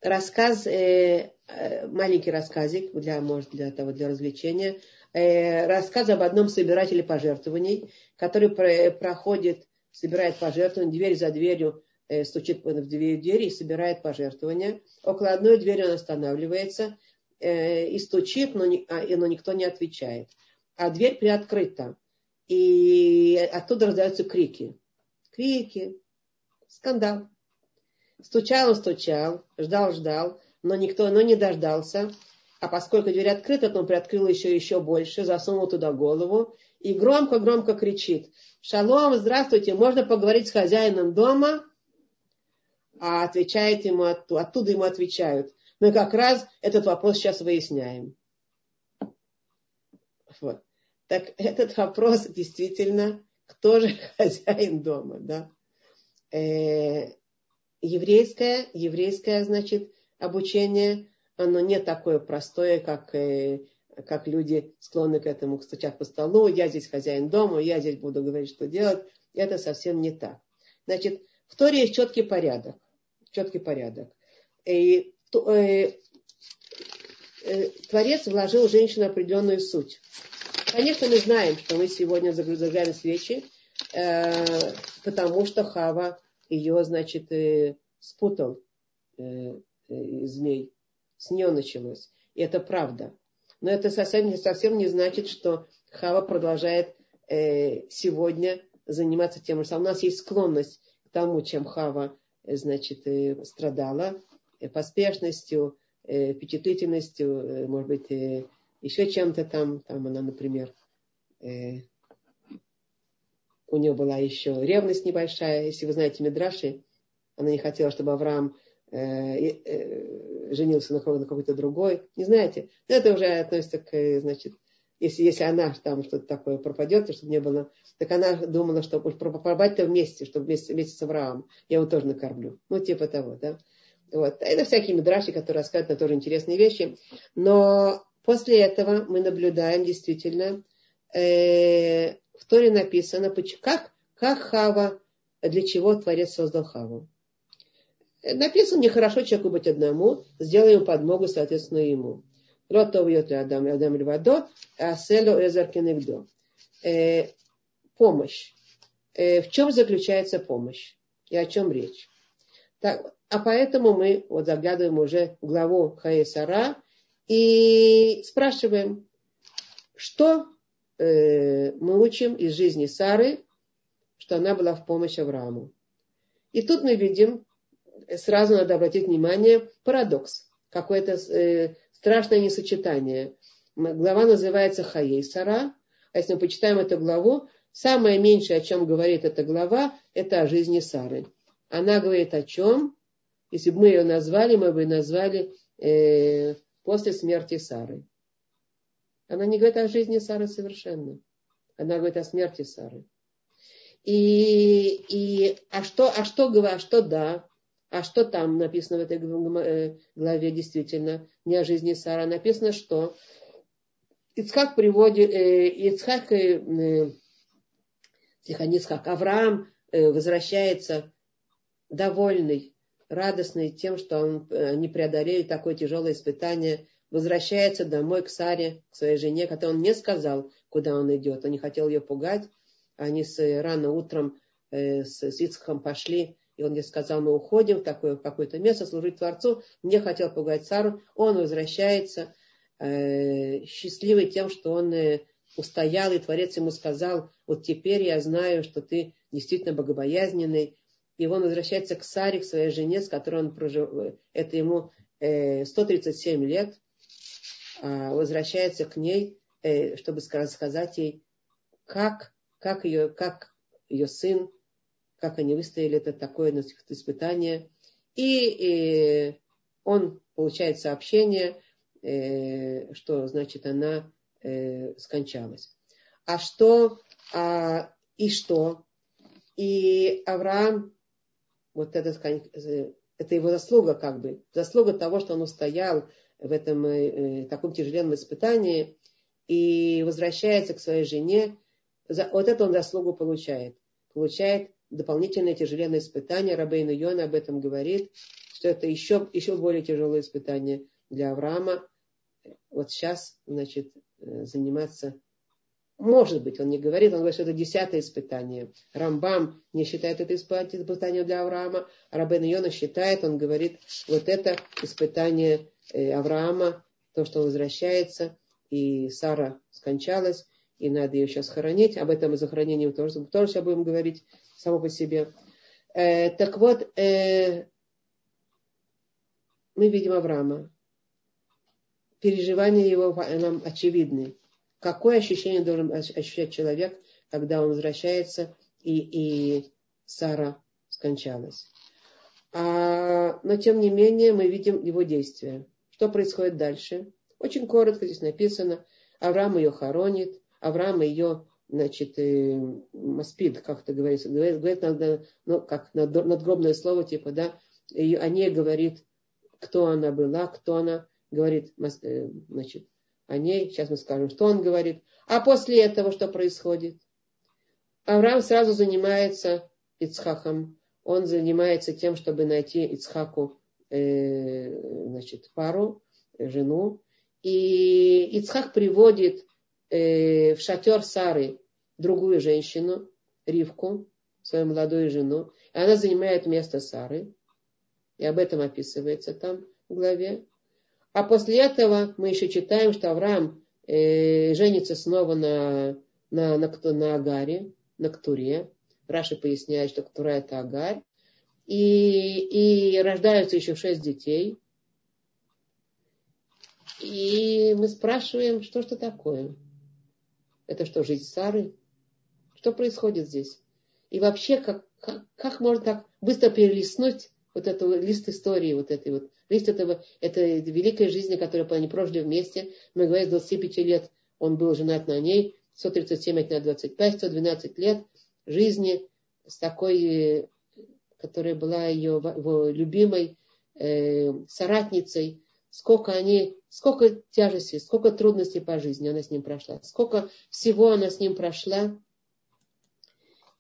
рассказ, маленький рассказик для, может, для того, для развлечения. Рассказ об одном собирателе пожертвований, который проходит собирает пожертвования, дверь за дверью э, стучит в две двери и собирает пожертвования. Около одной двери он останавливается э, и стучит, но, не, а, но никто не отвечает. А дверь приоткрыта. И оттуда раздаются крики. Крики. Скандал. Стучал стучал, ждал, ждал, но никто но не дождался. А поскольку дверь открыта, то он приоткрыл еще, еще больше, засунул туда голову и громко-громко кричит. Шалом, здравствуйте, можно поговорить с хозяином дома? А отвечает ему, оттуда ему отвечают. Мы как раз этот вопрос сейчас выясняем. Вот. Так этот вопрос действительно, кто же хозяин дома, да? Э, еврейское, еврейское, значит, обучение, оно не такое простое, как э, как люди склонны к этому, стучат по столу, я здесь хозяин дома, я здесь буду говорить, что делать. Это совсем не так. Значит, в Торе есть четкий порядок. Четкий порядок. И, э, э, Творец вложил в женщину определенную суть. Конечно, мы знаем, что мы сегодня зажигаем свечи, э, потому что Хава ее, значит, э, спутал э, э, змей. С нее началось. И это правда. Но это совсем, совсем не значит, что Хава продолжает э, сегодня заниматься тем же самым. У нас есть склонность к тому, чем Хава э, значит, э, страдала, э, поспешностью, э, впечатлительностью, э, может быть, э, еще чем-то там. Там она, например, э, у нее была еще ревность небольшая. Если вы знаете Мидраши, она не хотела, чтобы Авраам Э, э, женился на, какой-то другой. Не знаете? Это уже относится к, значит, если, если она там что-то такое пропадет, чтобы не было, так она думала, что пропадать-то вместе, чтобы вместе, вместе с Авраамом. Я его тоже накормлю. Ну, типа того, да. Вот. Это всякие мидраши, которые рассказывают на тоже интересные вещи. Но после этого мы наблюдаем действительно, э, в Торе написано, как, как Хава, для чего Творец создал Хаву. Написано, нехорошо человеку быть одному, сделаем подмогу, соответственно, ему. Ротов йот адам, адам львадо, а село эзер кенегдо. Э, помощь. Э, в чем заключается помощь? И о чем речь? Так, а поэтому мы вот заглядываем уже в главу Хаесара и спрашиваем, что э, мы учим из жизни Сары, что она была в помощь Аврааму. И тут мы видим сразу надо обратить внимание, парадокс, какое-то э, страшное несочетание. Глава называется Хаей Сара, а если мы почитаем эту главу, самое меньшее, о чем говорит эта глава, это о жизни Сары. Она говорит о чем? Если бы мы ее назвали, мы бы ее назвали э, после смерти Сары. Она не говорит о жизни Сары совершенно. Она говорит о смерти Сары. И, и а что, а что, а что да? А что там написано в этой э, главе действительно? Не о жизни Сара. Написано, что Ицхак приводит, э, Ицхак, э, Ицхак, Авраам возвращается довольный, радостный тем, что он не преодолели такое тяжелое испытание, возвращается домой к Саре, к своей жене, хотя он не сказал, куда он идет. Он не хотел ее пугать. Они с, рано утром с, с Ицхаком пошли и он мне сказал, мы уходим в, такое, в какое-то место служить Творцу. Не хотел пугать Сару. Он возвращается, э, счастливый тем, что он э, устоял, и Творец ему сказал, вот теперь я знаю, что ты действительно богобоязненный, и он возвращается к Саре, к своей жене, с которой он прожил, это ему 137 э, лет, а возвращается к ней, э, чтобы сказать ей, как, как, ее, как ее сын, как они выстояли это такое испытание. И, и он получает сообщение, что значит она скончалась. А что, а, и что? И Авраам вот это, это его заслуга как бы, заслуга того, что он устоял в этом э, э таком тяжеленном испытании и возвращается к своей жене, за, вот это он заслугу получает. Получает дополнительное тяжеленное испытание. Рабейн Йона об этом говорит, что это еще, еще более тяжелое испытание для Авраама. Вот сейчас, значит, э, заниматься может быть, он не говорит, он говорит, что это десятое испытание. Рамбам не считает это испытание для Авраама, а Рабен Йона считает, он говорит, вот это испытание э, Авраама, то, что он возвращается, и Сара скончалась, и надо ее сейчас хоронить. Об этом и захоронении тоже, тоже сейчас будем говорить само по себе. Э, так вот, э, мы видим Авраама. Переживания его нам очевидны какое ощущение должен ощущать человек, когда он возвращается и, и Сара скончалась. А, но тем не менее мы видим его действия. Что происходит дальше? Очень коротко здесь написано. Авраам ее хоронит, Авраам ее, значит, э, маспид, как это говорится, говорит, говорит надо, ну, как надгробное слово, типа, да, и о ней говорит, кто она была, кто она, говорит, э, значит, о ней. Сейчас мы скажем, что он говорит. А после этого что происходит? Авраам сразу занимается Ицхаком. Он занимается тем, чтобы найти Ицхаку э, значит, пару, жену. И Ицхак приводит э, в шатер Сары другую женщину, Ривку, свою молодую жену. И она занимает место Сары. И об этом описывается там в главе. А после этого мы еще читаем, что Авраам э, женится снова на, на, на, на Агаре, на Ктуре. Раша поясняет, что Ктура это Агарь. И, и рождаются еще шесть детей. И мы спрашиваем, что что такое? Это что, жизнь Сары? Что происходит здесь? И вообще, как, как, как можно так быстро перелистнуть вот эту лист истории, вот этой вот Лист этого, это великой жизни, которую они прожили вместе. Мы говорим, с 25 лет он был женат на ней, 137 на 25, 112 лет жизни с такой, которая была ее, его любимой э, соратницей. Сколько они, сколько тяжестей, сколько трудностей по жизни она с ним прошла, сколько всего она с ним прошла.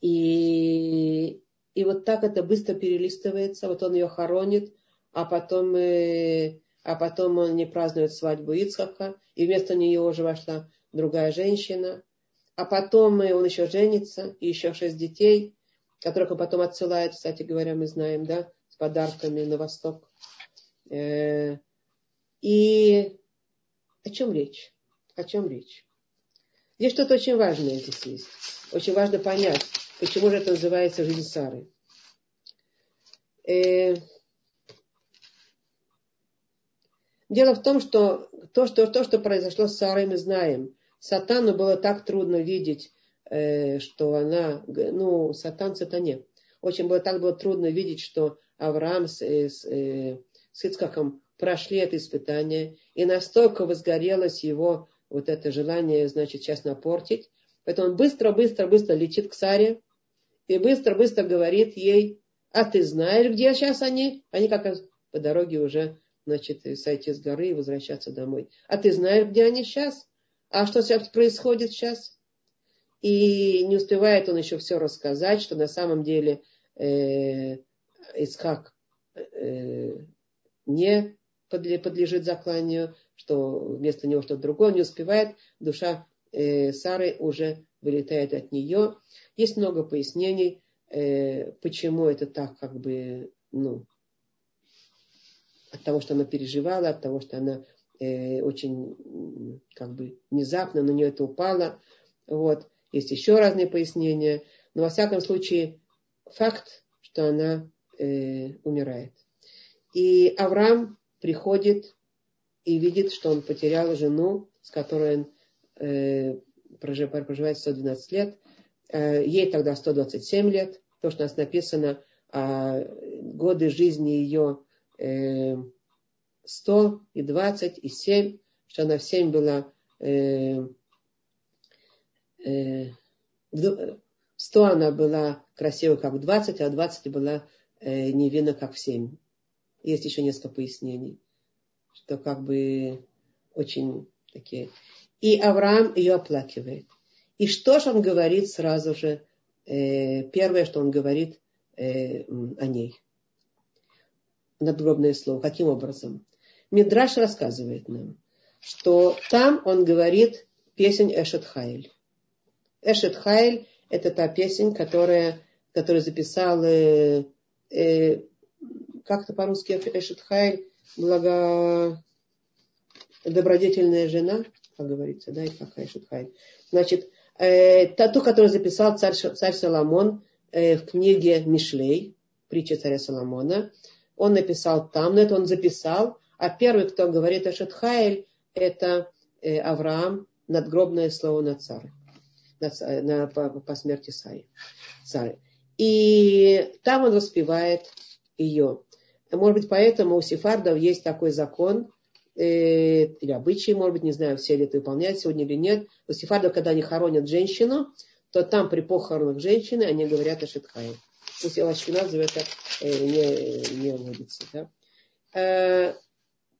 И, и вот так это быстро перелистывается. Вот он ее хоронит, а потом, э, а потом он не празднует свадьбу Ицхака, и вместо нее уже вошла другая женщина. А потом э, он еще женится, и еще шесть детей, которых он потом отсылает, кстати говоря, мы знаем, да, с подарками на восток. Э, и о чем речь? О чем речь? Здесь что-то очень важное здесь есть. Очень важно понять, почему же это называется жизнь Сары. Дело в том, что то, что, то, что произошло с Сарой, мы знаем. Сатану было так трудно видеть, э, что она, ну, сатан сатане. Очень было так было трудно видеть, что Авраам с, э, с, э, с Ицкаком прошли это испытание, и настолько возгорелось его вот это желание, значит, сейчас напортить. Поэтому он быстро, быстро, быстро летит к Саре и быстро, быстро говорит ей, а ты знаешь, где сейчас они? Они как по дороге уже значит, сойти с горы и возвращаться домой. А ты знаешь, где они сейчас? А что сейчас происходит сейчас? И не успевает он еще все рассказать, что на самом деле э, Исхак э, не подлежит закланию, что вместо него что-то другое, не успевает, душа э, Сары уже вылетает от нее. Есть много пояснений, э, почему это так как бы, ну, от того, что она переживала, от того, что она э, очень как бы внезапно на нее это упало. Вот. Есть еще разные пояснения. Но во всяком случае, факт, что она э, умирает. И Авраам приходит и видит, что он потерял жену, с которой он э, проживает 112 лет. Э, ей тогда 127 лет. То, что у нас написано, э, годы жизни ее э, 100 и 20 и 7, что она в 7 была э, э, 100 она была красивой, как в 20, а 20 была э, невинна, как в 7. Есть еще несколько пояснений, что как бы очень такие. И Авраам ее оплакивает. И что же он говорит сразу же? Э, первое, что он говорит э, о ней. Надгробное слово. Каким образом? Мидраш рассказывает нам, что там он говорит песнь Эшет Хайль. Эшет Хайль – это та песня, которая, которую записал, э, как-то по-русски Эшет Хайль, благо, добродетельная жена, как говорится, да, и какая Эшет Хайль. Значит, э, ту, которую записал царь, царь Соломон э, в книге Мишлей, притча царя Соломона, он написал там, но это он записал, а первый, кто говорит Эшет Хайль, это э, Авраам, надгробное слово на царь на, на, по, по смерти Саи. Саи. И там он воспевает ее. Может быть, поэтому у сефардов есть такой закон, э, или обычай, может быть, не знаю, все ли это выполняют сегодня или нет. У сефардов, когда они хоронят женщину, то там при похоронах женщины они говорят о Шитхае. Пусть Ашкиназу это э, не, не вводится. Да? Э,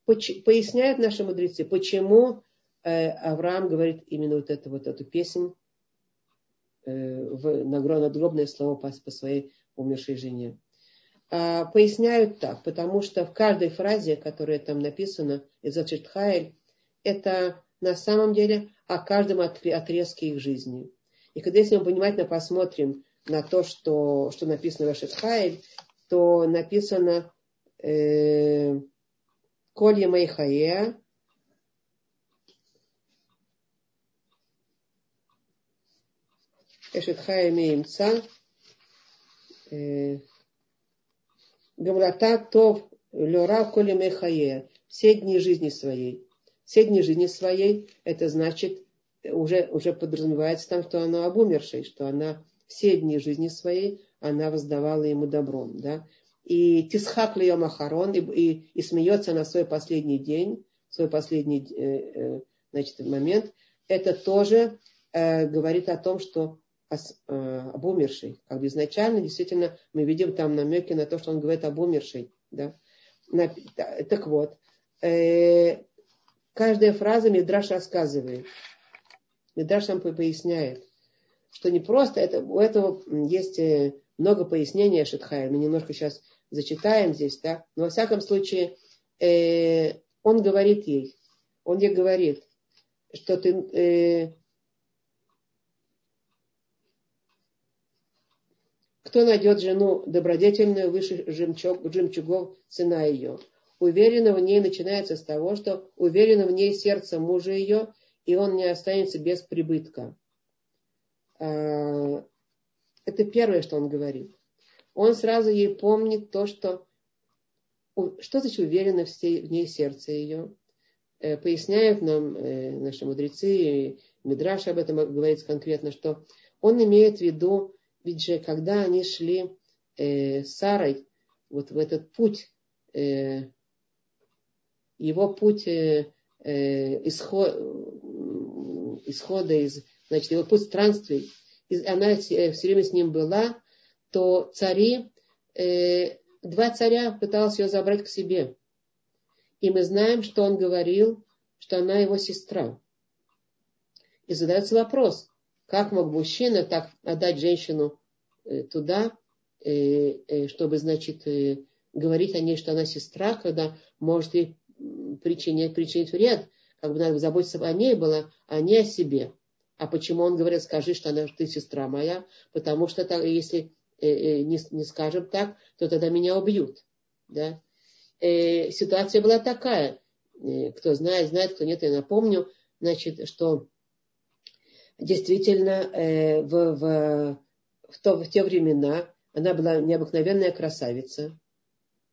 поясняют наши мудрецы, почему э, Авраам говорит именно вот эту вот эту песнь Э, в надгробное слово по, по своей умершей жене. А, поясняют так, потому что в каждой фразе, которая там написана, из Ачитхайль, это на самом деле о каждом отрезке их жизни. И когда если мы внимательно посмотрим на то, что, что написано в Ашетхайль, то написано э, Колья Майхаеа, Эшетхая Меемца, Гамрата Тов Лера Коли Мехае, все дни жизни своей. Все дни жизни своей, это значит, уже, уже подразумевается там, что она об умершей, что она все дни жизни своей, она воздавала ему добром. Да? И тисхак ли махарон, и, и, и смеется на свой последний день, свой последний э, э, значит, момент, это тоже э, говорит о том, что об умершей. Как бы изначально действительно мы видим там намеки на то, что он говорит об умершей. Да? Так вот, э, каждая фраза Мидраш рассказывает. Мидраш нам поясняет, что не просто, это, у этого есть э, много пояснений о Шитхае. Мы немножко сейчас зачитаем здесь, да? но во всяком случае э, он говорит ей, он ей говорит, что ты, э, Кто найдет жену добродетельную выше жемчуг, жемчугов цена ее? Уверенно в ней начинается с того, что уверенно в ней сердце мужа ее, и он не останется без прибытка. А, это первое, что он говорит. Он сразу ей помнит то, что... Что значит уверенно в ней сердце ее? Э, поясняют нам э, наши мудрецы, Мидраш об этом говорит конкретно, что он имеет в виду ведь же, когда они шли э, с Сарой вот в этот путь, э, его путь э, э исход, исхода из, значит, его путь странствий, и она э, все время с ним была, то цари, э, два царя пытался ее забрать к себе. И мы знаем, что он говорил, что она его сестра. И задается вопрос, как мог мужчина так отдать женщину э, туда, э, э, чтобы, значит, говорить о ней, что она сестра, когда может ей причинять, причинить вред, как бы надо заботиться о ней было, а не о себе. А почему он говорит, скажи, что она, ты сестра моя, потому что так, если не, не скажем так, то тогда меня убьют. Да? Ситуация была такая, кто знает, знает, кто нет, я напомню, значит, что действительно э, в, в, в, то, в те времена Она была необыкновенная красавица.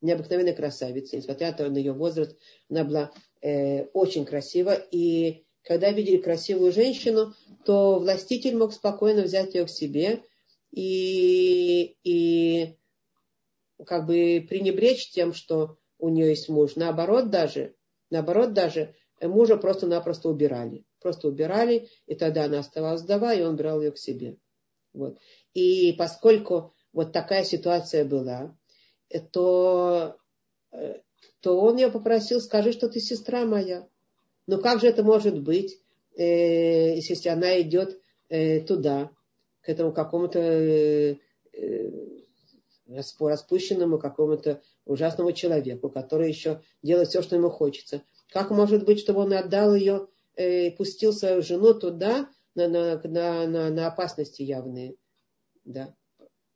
Необыкновенная красавица. Несмотря на ее возраст, она была э, очень красива. И когда видели красивую женщину, то властитель мог спокойно взять ее к себе и, и как бы пренебречь тем, что у нее есть муж. Наоборот даже, наоборот даже, мужа просто-напросто убирали. Просто убирали, и тогда она оставалась вдова, и он брал ее к себе. Вот. И поскольку вот такая ситуация была, то, то он ее попросил, скажи, что ты сестра моя. Ну как же это может быть, э, если она идет э, туда, к этому какому-то э, распущенному какому-то ужасному человеку, который еще делает все, что ему хочется. Как может быть, чтобы он отдал ее, э, пустил свою жену туда, на, на, на, на, на опасности явные, да,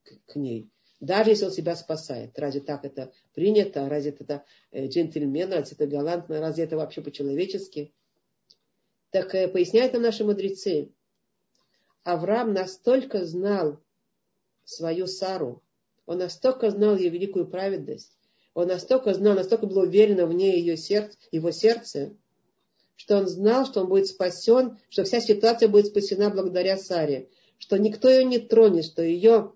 к, к ней. Даже если он себя спасает. Разве так это принято? Разве это э, джентльмен? Разве это галантно? Разве это вообще по-человечески? Так э, поясняют нам наши мудрецы. Авраам настолько знал свою Сару, он настолько знал ее великую праведность, он настолько знал, настолько был уверен в ней ее сердце, его сердце, что он знал, что он будет спасен, что вся ситуация будет спасена благодаря Саре, что никто ее не тронет, что ее,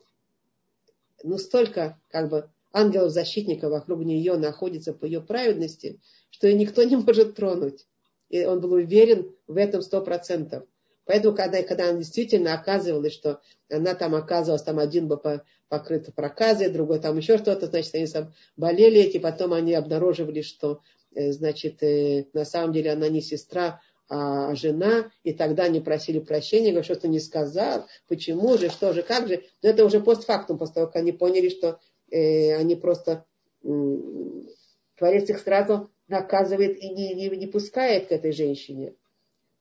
ну столько как бы ангелов-защитников вокруг нее находится по ее праведности, что ее никто не может тронуть. И он был уверен в этом сто процентов. Поэтому, когда, когда она действительно оказывалась, что она там оказывалась, там один бы покрыт проказой, другой там еще что-то, значит, они там болели эти, потом они обнаруживали, что, Э, значит, э, на самом деле она не сестра, а жена, и тогда они просили прощения, говорят, что ты не сказал, почему же, что же, как же. Но это уже постфактум, после того, как они поняли, что э, они просто... Э, творец их сразу наказывает и не, не, не пускает к этой женщине.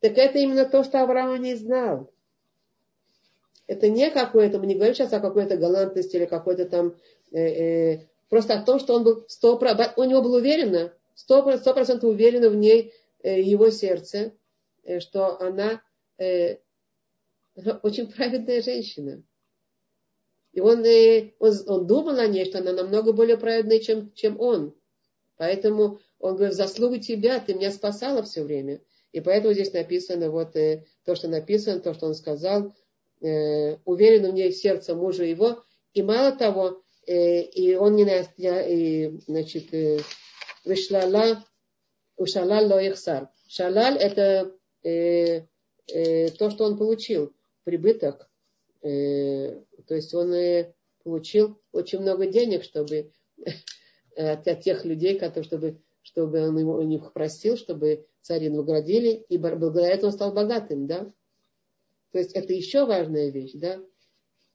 Так это именно то, что Авраам не знал. Это не какое-то, мы не говорим сейчас о какой-то галантности или какой-то там... Э, э, просто о том, что он был 100%... У него было уверена, 100% уверена в ней э, его сердце, э, что э, она очень праведная женщина. И он, он, он думал о ней, что она намного более праведная, чем, чем он. Поэтому он говорит, заслуга тебя, ты меня спасала все время. И поэтому здесь написано вот э, то, что написано, то, что он сказал, э, уверен в ней сердце мужа его. И мало того, э, и он не, и, значит, э, вышлала, ушалал лоихсар. Шалаль это э, э, то, что он получил, прибыток. Э, то есть он э, получил очень много денег, чтобы от тех людей, которые, чтобы, чтобы он у них просил, чтобы цари наградили, и благодаря этому стал богатым, да? То есть это еще важная вещь, да,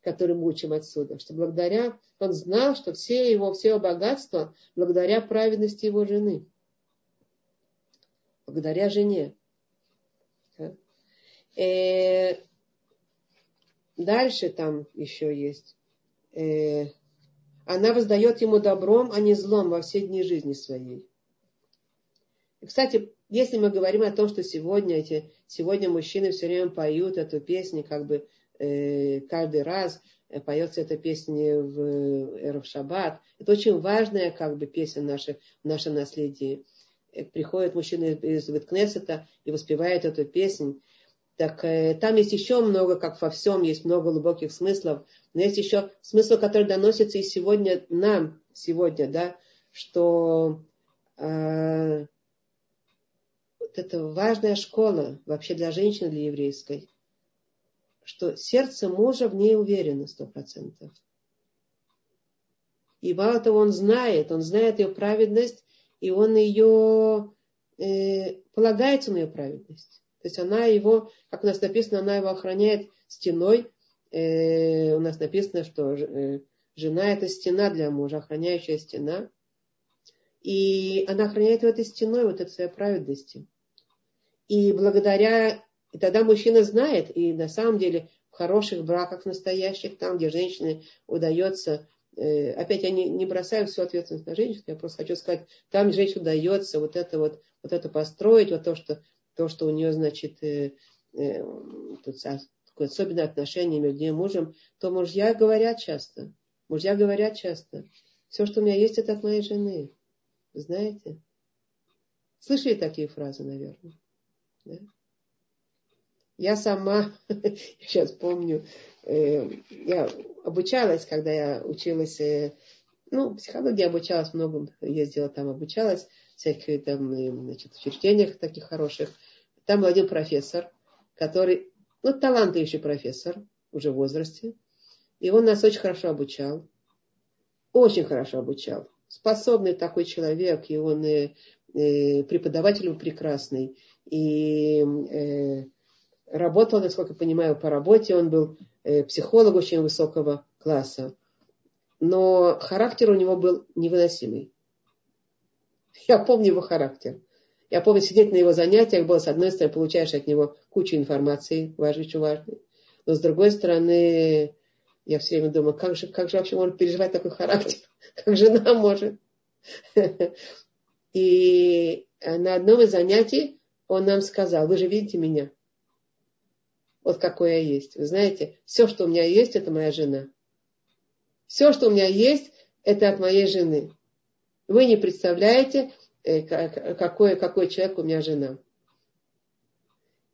которую мы учим отсюда, что благодаря, он знал, что все его, все его богатства благодаря праведности его жены, благодаря жене. Э, дальше там еще есть. Э, она воздает ему добром, а не злом во все дни жизни своей. И, кстати, если мы говорим о том, что сегодня, эти, сегодня мужчины все время поют эту песню, как бы каждый раз э, поется эта песня в Эров Шаббат, это очень важная как бы песня наша, в нашем наследии. Э, приходят мужчины из Веткнесета и воспевают эту песню. Так э, там есть еще много, как во всем, есть много глубоких смыслов. Но есть еще смысл, который доносится и сегодня нам, сегодня, да, что э, вот это важная школа вообще для женщины, для еврейской, что сердце мужа в ней уверено сто процентов. И мало того, он знает, он знает ее праведность, и он ее э, полагается на ее праведность. То есть она его, как у нас написано, она его охраняет стеной. Э, у нас написано, что э, жена это стена для мужа, охраняющая стена. И она охраняет его этой стеной, вот этой своей праведности. И благодаря, и тогда мужчина знает, и на самом деле в хороших браках настоящих, там, где женщине удается, э, опять я не, не бросаю всю ответственность на женщину, я просто хочу сказать, там женщине удается вот это вот, вот это построить, вот то, что, то, что у нее, значит, э, э, тут такое особенное отношение между ней и мужем, то мужья говорят часто, Мужья говорят часто, все, что у меня есть, это от моей жены. Знаете? Слышали такие фразы, наверное? Да? Я сама, сейчас помню, э, я обучалась, когда я училась, э, ну, психологии обучалась, многом ездила там, обучалась, всяких там, э, значит, учреждениях таких хороших. Там был один профессор, который, ну, талантливый профессор, уже в возрасте, и он нас очень хорошо обучал, очень хорошо обучал. Способный такой человек, и он и, и преподаватель прекрасный, и э, работал, насколько я понимаю, по работе, он был э, психолог очень высокого класса, но характер у него был невыносимый. Я помню его характер. Я помню сидеть на его занятиях, было с одной стороны, получаешь от него кучу информации, важной, очень важной, но с другой стороны, я все время думаю, как же, как же вообще может переживать такой характер, как жена может. И на одном из занятий он нам сказал, вы же видите меня, вот какой я есть. Вы знаете, все, что у меня есть, это моя жена. Все, что у меня есть, это от моей жены. Вы не представляете, э, какой, какой человек у меня жена.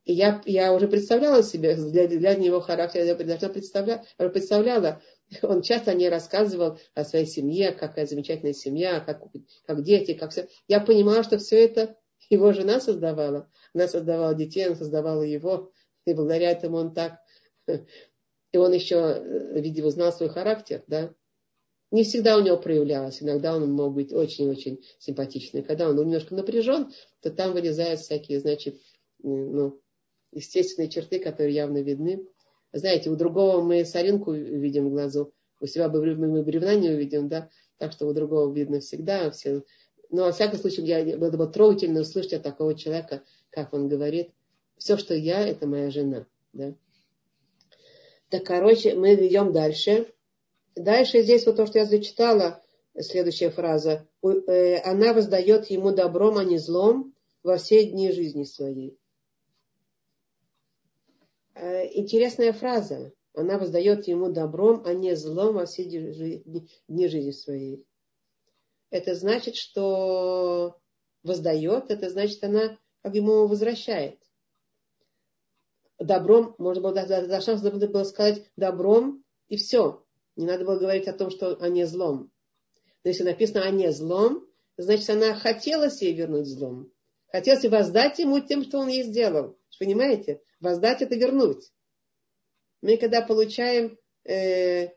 И я, я уже представляла себе, для, для него характер, я даже представляла, представляла, он часто мне рассказывал о своей семье, какая замечательная семья, как, как дети, как все. Я понимала, что все это его жена создавала. Она создавала детей, она создавала его. И благодаря этому он так... И он еще, видимо, знал свой характер, да. Не всегда у него проявлялось. Иногда он мог быть очень-очень симпатичный. Когда он немножко напряжен, то там вылезают всякие, значит, ну, естественные черты, которые явно видны. Знаете, у другого мы соринку видим в глазу, у себя мы бревна не увидим, да, так что у другого видно всегда. Все. Но, во всяком случае, я, было бы трогательно услышать от такого человека, как он говорит, все, что я, это моя жена. Да? Так, короче, мы идем дальше. Дальше здесь вот то, что я зачитала, следующая фраза. Э, она воздает ему добром, а не злом во все дни жизни своей. Э, интересная фраза. Она воздает ему добром, а не злом во все дни жизни своей. Это значит, что воздает, это значит, она как ему возвращает. Добром, можно было за, за шанс было сказать добром и все. Не надо было говорить о том, что а не злом. Но если написано а не злом, значит, она хотела себе вернуть злом. Хотелось воздать ему тем, что он ей сделал. Понимаете? Воздать это вернуть. Мы когда получаем, э,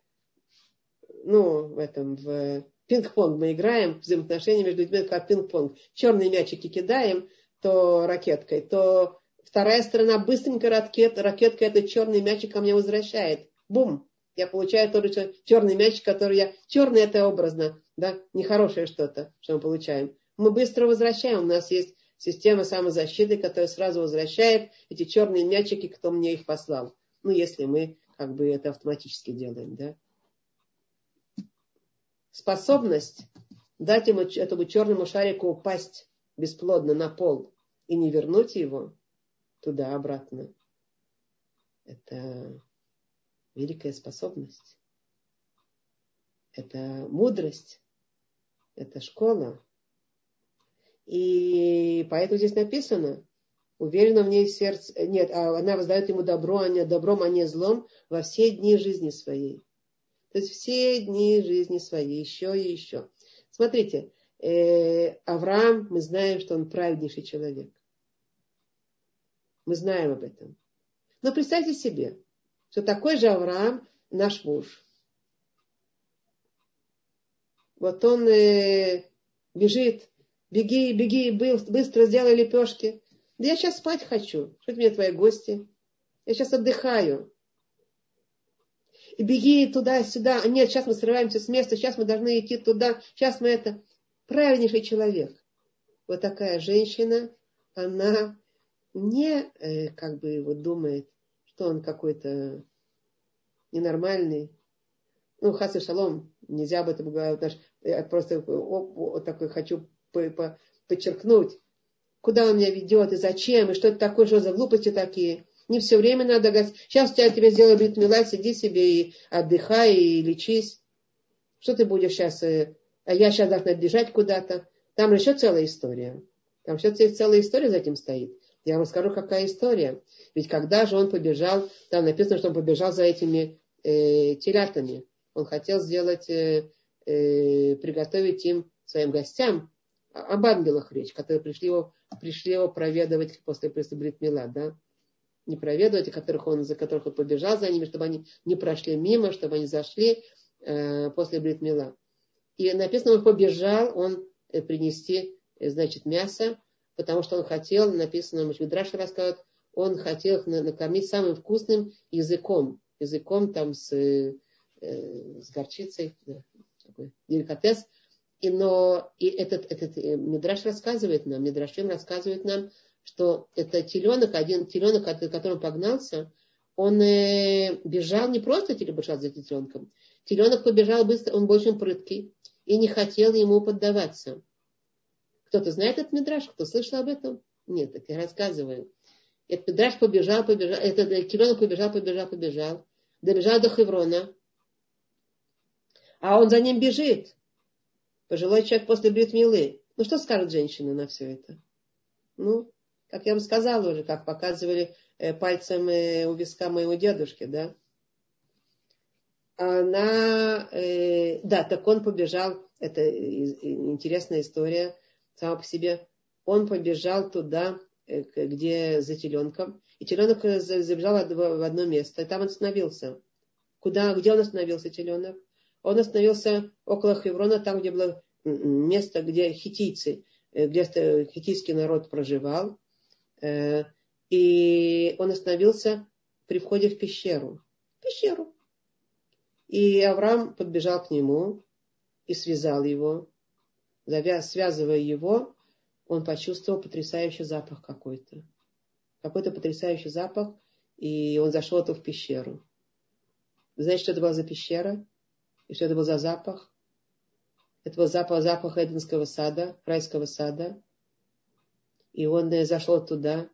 ну, в этом, в пинг-понг мы играем, взаимоотношения между людьми, как пинг-понг. Черные мячики кидаем, то ракеткой, то вторая сторона быстренько ракет, ракетка этот черный мячик ко мне возвращает. Бум! Я получаю тот же черный мячик, который я... Черный это образно, да, нехорошее что-то, что мы получаем. Мы быстро возвращаем, у нас есть система самозащиты, которая сразу возвращает эти черные мячики, кто мне их послал. Ну, если мы как бы это автоматически делаем, да. Способность дать ему, этому черному шарику упасть бесплодно на пол и не вернуть его туда обратно. Это великая способность. Это мудрость. Это школа. И поэтому здесь написано, уверенно в ней сердце, нет, а она воздает ему добро, а не добром, а не злом во все дни жизни своей. То есть все дни жизни своей, еще и еще. Смотрите, э, Авраам, мы знаем, что он праведнейший человек. Мы знаем об этом. Но представьте себе, что такой же Авраам наш муж. Вот он э, бежит Беги, беги, быстро сделай лепешки. Да я сейчас спать хочу. Что мне твои гости? Я сейчас отдыхаю. И беги туда-сюда. А нет, сейчас мы срываемся с места, сейчас мы должны идти туда, сейчас мы это. Правильнейший человек. Вот такая женщина, она не э, как бы вот думает, что он какой-то ненормальный. Ну, хасы шалом, нельзя об этом говорить. Я просто вот такой хочу подчеркнуть, куда он меня ведет и зачем, и что это такое, что за глупости такие. Не все время надо говорить, сейчас я тебе сделаю бритмила, сиди себе и отдыхай, и лечись. Что ты будешь сейчас, э, а я сейчас должна бежать куда-то. Там еще целая история. Там еще целая история за этим стоит. Я вам скажу, какая история. Ведь когда же он побежал, там написано, что он побежал за этими э, телятами. Он хотел сделать, э, э, приготовить им, своим гостям, об ангелах речь, которые пришли его, пришли его проведывать после Брит Мила, да? Не проведывать, которых он, за которых он побежал за ними, чтобы они не прошли мимо, чтобы они зашли э, после Брит Мила. И написано, он побежал, он э, принести, э, значит, мясо, потому что он хотел, написано, Мидраш рассказывает, он хотел их накормить самым вкусным языком. Языком там с, э, с горчицей, да, такой деликатес. И, но и этот, этот э, Мидраш рассказывает нам, Мидрашим рассказывает нам, что это теленок, один теленок, от которым погнался, он э, бежал не просто бежал за теленком. Теленок побежал быстро, он был очень прыткий и не хотел ему поддаваться. Кто-то знает этот Мидраш? Кто слышал об этом? Нет, так я рассказываю. Этот Мидраш побежал, побежал, этот теленок побежал, побежал, побежал, добежал до Хеврона, а он за ним бежит. Пожилой человек после бритмилы. Ну, что скажет женщина на все это? Ну, как я вам сказала уже, как показывали э, пальцем э, у виска моего дедушки, да? Она, э, да, так он побежал, это интересная история сама по себе. Он побежал туда, э, где за теленком, и теленок э, забежал в одно место, и там он остановился. Куда, где он остановился, теленок? Он остановился около Хеврона, там, где было место, где хитийцы, э, где хитийский народ проживал. И он остановился при входе в пещеру. Пещеру. И Авраам подбежал к нему и связал его. Связывая его, он почувствовал потрясающий запах какой-то. Какой-то потрясающий запах, и он зашел в пещеру. знаете, что это была за пещера? И что это был за запах? Это был запах, запах Эденского сада, райского сада. И он зашел туда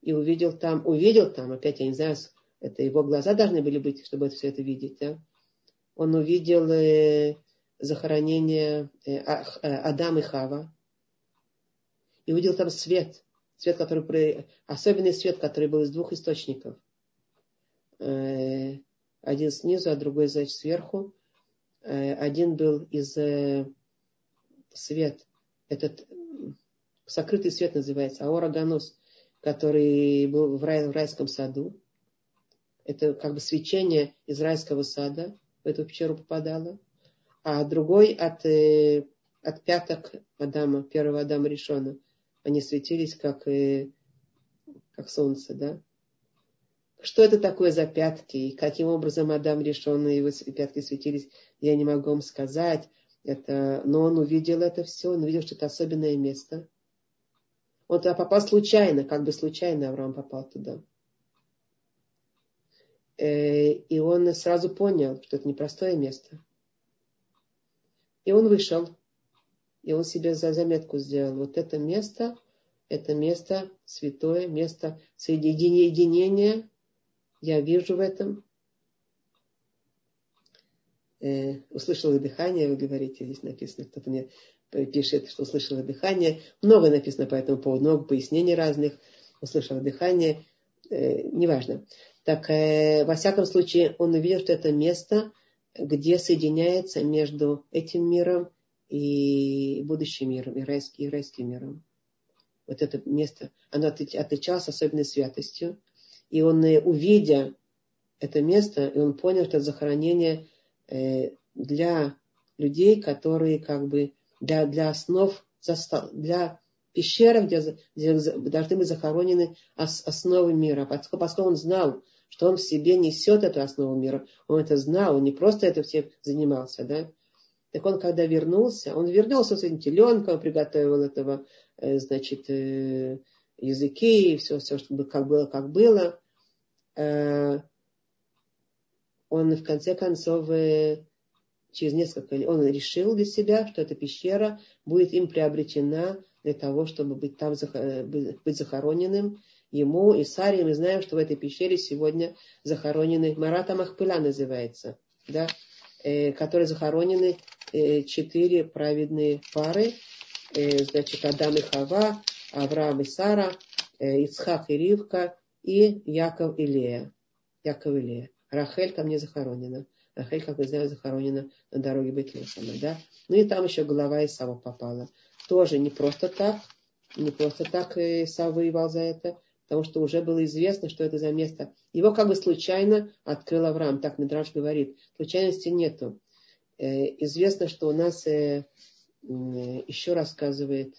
и увидел там, увидел там, опять я не знаю, это его глаза должны были быть, чтобы это, все это видеть, да? Он увидел э, захоронение э, э, Адам и Хава. И увидел там свет. Свет, который, особенный свет, который был из двух источников. Э, один снизу, а другой, значит, сверху. Один был из свет, этот сокрытый свет называется, аораганус, который был в, рай, в райском саду. Это как бы свечение из райского сада в эту пещеру попадало. А другой от, э, от пяток Адама, первого Адама Решона. Они светились как, как солнце, да? Что это такое за пятки? И каким образом Адам решен, и его пятки светились, я не могу вам сказать. Это, но он увидел это все, он увидел, что это особенное место. Он туда попал случайно, как бы случайно Авраам попал туда. Э, и он сразу понял, что это непростое место. И он вышел. И он себе за заметку сделал. Вот это место, это место святое, место соединения я вижу в этом. Э, услышала дыхание, вы говорите, здесь написано, кто-то мне пишет, что услышала дыхание. Много написано по этому поводу, много пояснений разных. Услышала дыхание, э, неважно. Так, э, во всяком случае, он увидел, что это место, где соединяется между этим миром и будущим миром, и райским, и райским миром. Вот это место, оно отличалось особенной святостью. И он, э, увидя это место, и он понял, что это захоронение э, для людей, которые как бы для, для основ, для пещеры, где, где должны быть захоронены основы мира. Поскольку он знал, что он в себе несет эту основу мира, он это знал, он не просто это всем занимался, да. Так он, когда вернулся, он вернулся с этим теленком, приготовил этого, э, значит, языки, и все, все, чтобы как было, как было. Э, он в конце концов э, через несколько лет, он решил для себя, что эта пещера будет им приобретена для того, чтобы быть там, э, быть захороненным ему и Саре. Мы знаем, что в этой пещере сегодня захоронены Марата Махпыла называется. Да? э, которые захоронены э, четыре праведные пары. Э, значит, Адам и Хава, Авраам и Сара, э, Ицхак и Ривка и Яков и Лея. Яков и Лея. Рахель там не захоронена. Рахель, как мы знаем, захоронена на дороге Бетлесама. Да? Ну и там еще голова Исава попала. Тоже не просто так, не просто так Исав воевал за это, потому что уже было известно, что это за место. Его как бы случайно открыл Авраам, так Мидраш говорит. Случайности нету. Э, известно, что у нас э, еще рассказывает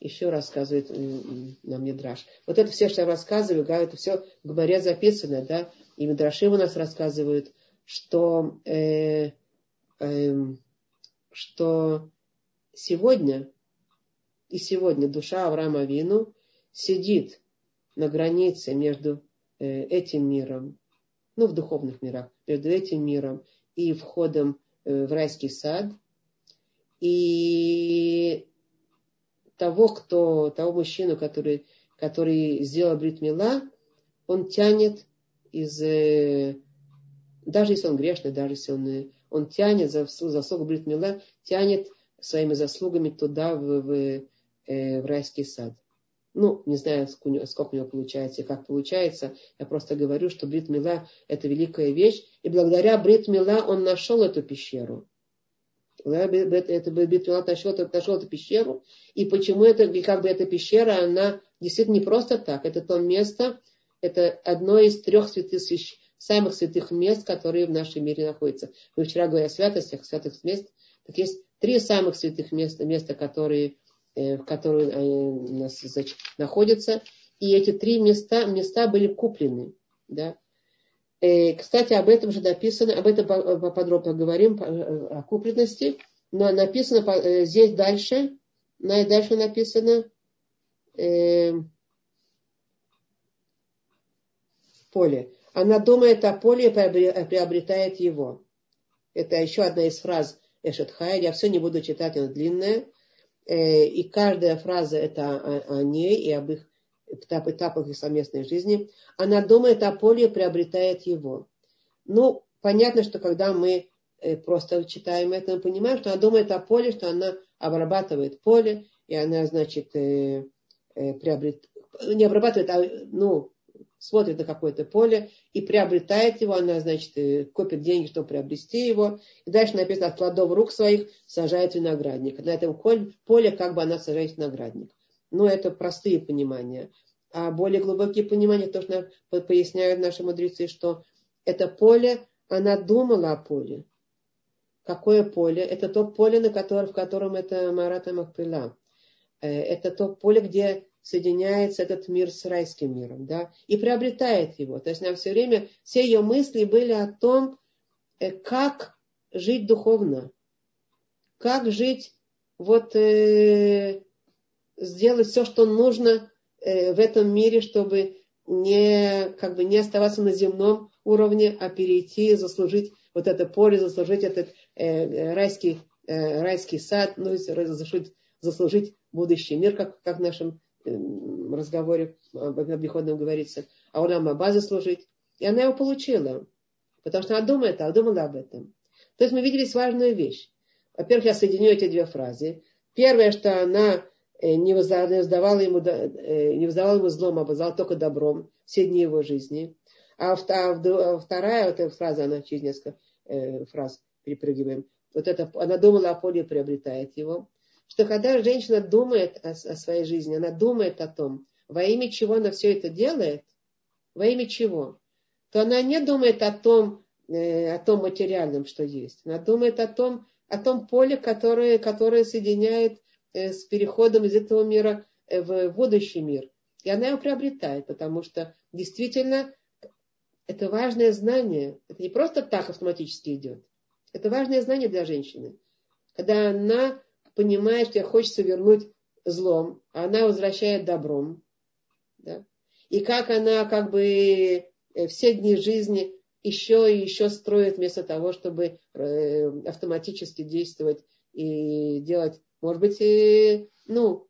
еще рассказывает нам Мидраш. Вот это все, что я рассказываю, это все в Гмаре записано, да, и Мидрашим у нас рассказывают, что, э, э, что сегодня, и сегодня душа Авраама Вину сидит на границе между э, этим миром, ну, в духовных мирах, между этим миром и входом э, в райский сад. И того, кто, того мужчину, который, который сделал бритмила, он тянет из, э, даже если он грешный, даже если он, он тянет за заслугу бритмила, тянет своими заслугами туда, в, в, э, в райский сад. Ну, не знаю, сколько у него получается и как получается. Я просто говорю, что Брит Мила – это великая вещь. И благодаря Брит Мила он нашел эту пещеру. Это Брит Мила нашел, нашел эту пещеру. И почему это, как бы эта пещера, она действительно не просто так. Это то место, это одно из трех святых, самых святых мест, которые в нашем мире находятся. Мы вчера говорили о святостях, святых мест. Так есть три самых святых места, места которые в которой они у нас находятся. И эти три места, места были куплены. Да? И, э, кстати, об этом же написано, об этом подробно говорим, э, о купленности. Но написано здесь дальше, дальше написано э, поле. Она думает о поле и приобретает его. Это еще одна из фраз Эшетхая. Я все не буду читать, она длинная. Э, и каждая фраза это о, ней и об их этапах их совместной жизни. Она думает о поле и приобретает его. Ну, понятно, что когда мы э, просто читаем это, мы понимаем, что она думает о поле, что она обрабатывает поле, и она, значит, э, приобрет... не обрабатывает, а, ну, смотрит на какое-то поле и приобретает его, она, значит, э, копит деньги, чтобы приобрести его. И дальше написано, от плодов рук своих сажает виноградник. На этом поле как бы она сажает виноградник. Но это простые понимания. А более глубокие понимания, то, что поясняют наши мудрецы, что это поле, она думала о поле. Какое поле? Это то поле, на котором, в котором это Марата Махпила. Э, это то поле, где соединяется этот мир с райским миром, да, и приобретает его. То есть она все время, все ее мысли были о том, э, как жить духовно, как жить, вот э, сделать все, что нужно э, в этом мире, чтобы не, как бы не оставаться на земном уровне, а перейти, заслужить вот это поле, заслужить этот э, райский, э, райский сад, ну, заслужить, заслужить будущий мир, как, как в нашем разговоре об обиходном говорится, а Улама базы служить. И она его получила, потому что она думает, она думала об этом. То есть мы видели важную вещь. Во-первых, я соединю эти две фразы. Первое, что она э, не воздавала ему, э, не воздавала ему злом, а воздавала только добром все дни его жизни. А, а вторая вот эта фраза, она через несколько э, фраз перепрыгиваем. Вот это, она думала о поле приобретает его что когда женщина думает о, о своей жизни, она думает о том, во имя чего она все это делает, во имя чего, то она не думает о том, э, о том материальном, что есть. Она думает о том, о том поле, которое, которое соединяет э, с переходом из этого мира э, в будущий мир. И она его приобретает, потому что действительно это важное знание. Это не просто так автоматически идет. Это важное знание для женщины. Когда она понимает, что ей хочется вернуть злом, а она возвращает добром. Да? И как она как бы э, все дни жизни еще и еще строит вместо того, чтобы э, автоматически действовать и делать, может быть, ну,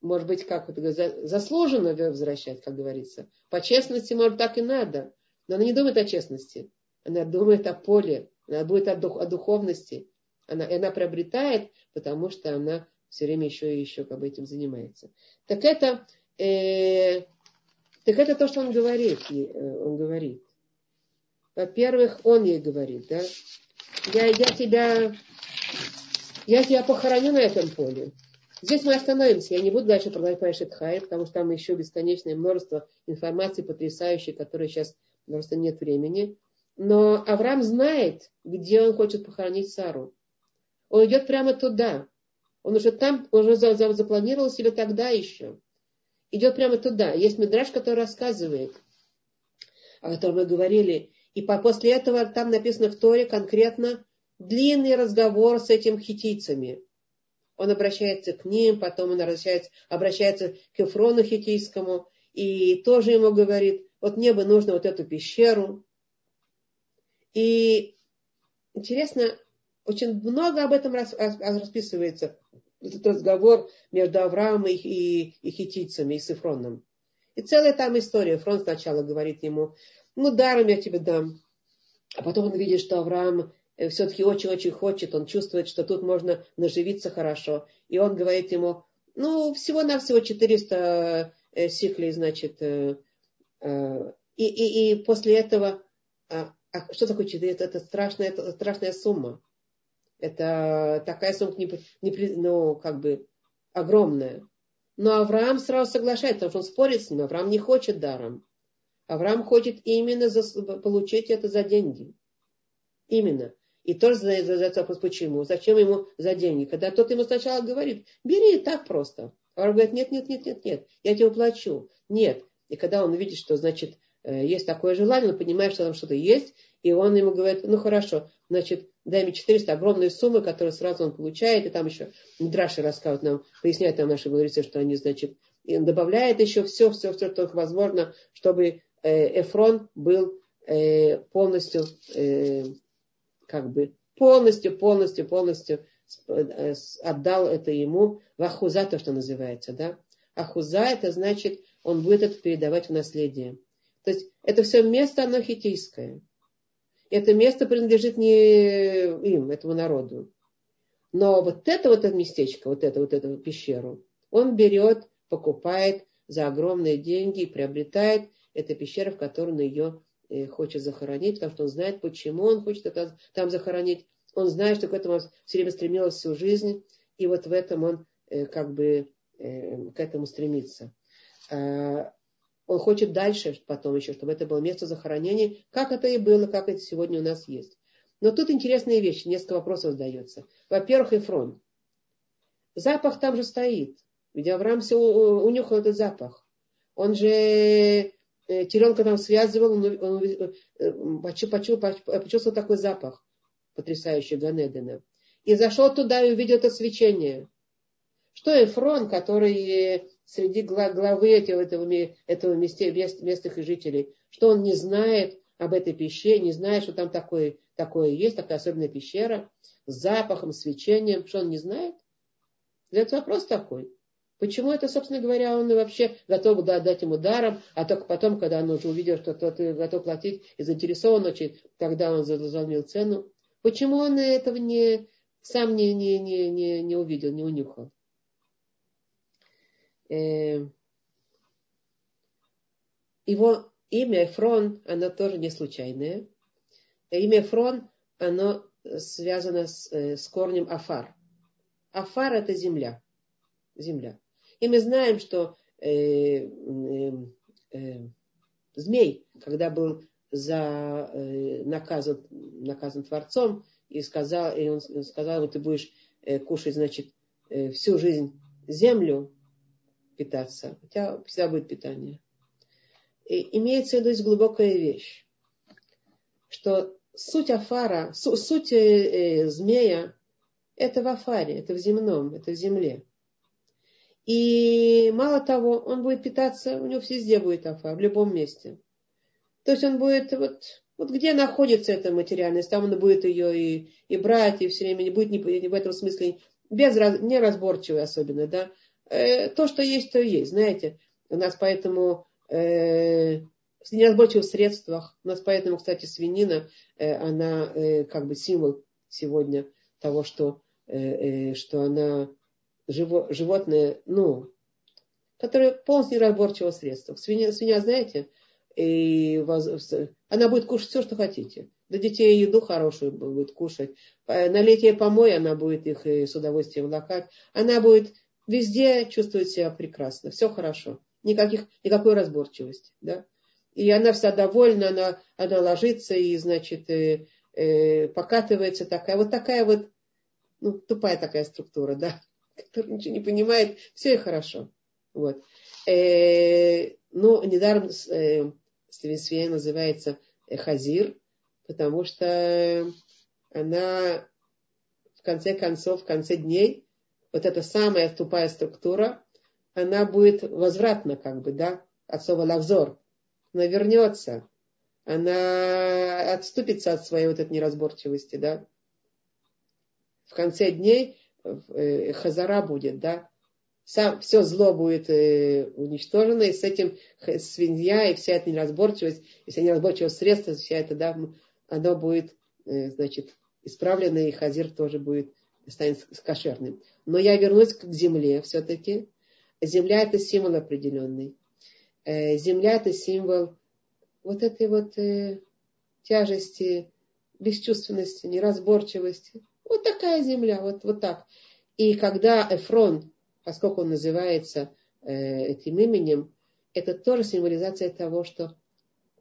может быть, как это заслуженно возвращать, как говорится. По честности, может, так и надо. Но она не думает о честности. она думает о поле, она будет о, дух, о духовности. Она, она приобретает, потому что она все время еще и еще как бы этим занимается. Так это, э, так это то, что он говорит. Э, он говорит. Во-первых, он ей говорит, да, я, я тебя, я тебя похороню на этом поле. Здесь мы остановимся. Я не буду дальше продолжать Хай, потому что там еще бесконечное множество информации потрясающей, которой сейчас просто нет времени. Но Авраам знает, где он хочет похоронить Сару. Он идет прямо туда. Он уже там, уже запланировал себе тогда еще. Идет прямо туда. Есть мидраж, который рассказывает, о котором мы говорили. И после этого там написано в Торе конкретно длинный разговор с этим хитийцами. Он обращается к ним, потом он обращается, обращается к Ефрону хитийскому и тоже ему говорит, вот мне бы нужно вот эту пещеру. И интересно, очень много об этом расписывается. Этот разговор между Авраамом и, и, и хитийцами, и с Ифроном. И целая там история. Ифрон сначала говорит ему, ну даром я тебе дам. А потом он видит, что Авраам Э, все-таки очень-очень хочет, он чувствует, что тут можно наживиться хорошо. И он говорит ему, ну, всего-навсего 400 э, сиклей, значит. Э, и, и, и после этого, а, а что такое 400? Это страшная, это страшная сумма. Это такая сумма, не, не, ну, как бы, огромная. Но Авраам сразу соглашается, потому что он спорит с ним. Авраам не хочет даром. Авраам хочет именно за, получить это за деньги. Именно. И тоже задается вопрос, почему? Зачем ему за деньги? Когда тот ему сначала говорит, бери так просто. А он говорит, нет, нет, нет, нет, нет, я тебе уплачу. Нет. И когда он видит, что, значит, э, есть такое желание, он понимает, что там что-то есть, и он ему говорит, ну хорошо, значит, дай мне 400, огромные суммы, которые сразу он получает, и там еще Драши рассказывают нам, поясняют нам наши мудрецы, что они, значит, добавляет еще все, все, все, что возможно, чтобы э, Эфрон был э, полностью как бы полностью, полностью, полностью э, отдал это ему в Ахуза, то, что называется, да. Ахуза, это значит, он будет это передавать в наследие. То есть это все место, оно хитийское. Это место принадлежит не им, этому народу. Но вот это вот это местечко, вот это вот эту пещеру, он берет, покупает за огромные деньги и приобретает эту пещеру, в которую он ее Э, хочет захоронить, потому что он знает, почему он хочет это там захоронить. Он знает, что к этому все время стремился всю жизнь, и вот в этом он э, как бы э, к этому стремится. А, он хочет дальше потом еще, чтобы это было место захоронения, как это и было, как это сегодня у нас есть. Но тут интересные вещи, несколько вопросов задается. Во-первых, Эфрон. Запах там же стоит. Ведь Авраам все унюхал этот запах. Он же Э, теленка там связывал, он, он э, почувствовал, почувствовал такой запах потрясающий Ганедена. И зашел туда и увидел это свечение. Что Эфрон, который среди главы этого, этого, этого мест, местных жителей, что он не знает об этой пещере, не знает, что там такое, такое есть, такая особенная пещера с запахом, свечением, что он не знает? Задается вопрос такой. Почему это, собственно говоря, он вообще готов дать ему даром, а только потом, когда он уже увидел, что тот готов платить и заинтересован очень, тогда он заломил цену. Почему он этого не, сам не, не, не, не, не увидел, не унюхал? Э, его имя Фрон, оно тоже не случайное. Имя Фрон, оно связано с, э, с корнем Афар. Афар это земля. Земля. И мы знаем, что э, э, э, змей, когда был за, э, наказан, наказан Творцом, и сказал, и он сказал, ты будешь э, кушать, значит, э, всю жизнь землю питаться, у тебя всегда будет питание. И имеется в виду глубокая вещь, что суть афара, суть э, змея, это в афаре, это в земном, это в земле. И мало того, он будет питаться, у него везде будет афа, в любом месте. То есть он будет, вот, вот где находится эта материальность, там он будет ее и, и брать, и все время не будет не, в этом смысле без, неразборчивый особенно, да. Э, то, что есть, то есть, знаете. У нас поэтому э, в неразборчивых средствах. У нас поэтому, кстати, свинина, э, она э, как бы символ сегодня того, что, э, что она живо, животное, ну, которое полностью неразборчивого средства. Свинья, свинья знаете, и она будет кушать все, что хотите. Для детей еду хорошую будет кушать. На летнее помой она будет их с удовольствием лакать. Она будет везде чувствовать себя прекрасно. Все хорошо. Никаких, никакой разборчивости. Да? И она вся довольна, она, она ложится и, значит, э, э, покатывается такая. Вот такая вот, ну, тупая такая структура, да, которая ничего не понимает. Все и хорошо. Вот. Э, ну, недаром э, свинья называется хазир, потому что она в конце концов, в конце дней, вот эта самая тупая структура, она будет возвратна, как бы, да, от слова лавзор. Она вернется, она отступится от своей вот этой неразборчивости, да. В конце дней э, хазара будет, да. Сам, все зло будет э, уничтожено, и с этим свинья и вся эта неразборчивость, и вся неразборчивость средства, вся это, да, оно будет, э, значит, исправлено, и хазир тоже будет, станет кошерным. Но я вернусь к земле все-таки. Земля это символ определенный. Э, земля это символ вот этой вот э, тяжести, бесчувственности, неразборчивости. Вот такая земля, вот, вот так. И когда Эфрон, поскольку он называется этим именем, это тоже символизация того, что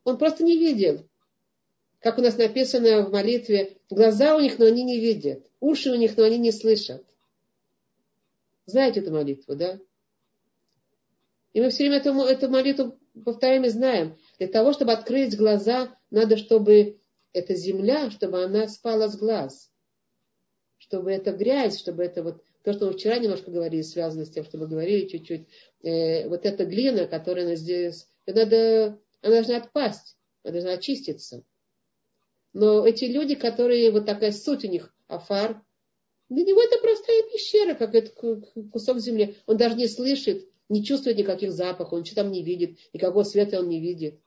он просто не видел как у нас написано в молитве, глаза у них, но они не видят, уши у них, но они не слышат. Знаете эту молитву, да? И мы все время эту, эту молитву повторяем и знаем. Для того, чтобы открыть глаза, надо, чтобы эта земля, чтобы она спала с глаз. Чтобы эта грязь, чтобы это вот то, что мы вчера немножко говорили, связано с тем, что мы говорили чуть-чуть, э, вот эта глина, которая здесь, надо, она должна отпасть, она должна очиститься. Но эти люди, которые, вот такая суть у них, афар, для него это простая пещера, как это кусок земли. Он даже не слышит, не чувствует никаких запахов, он ничего там не видит, никакого света он не видит.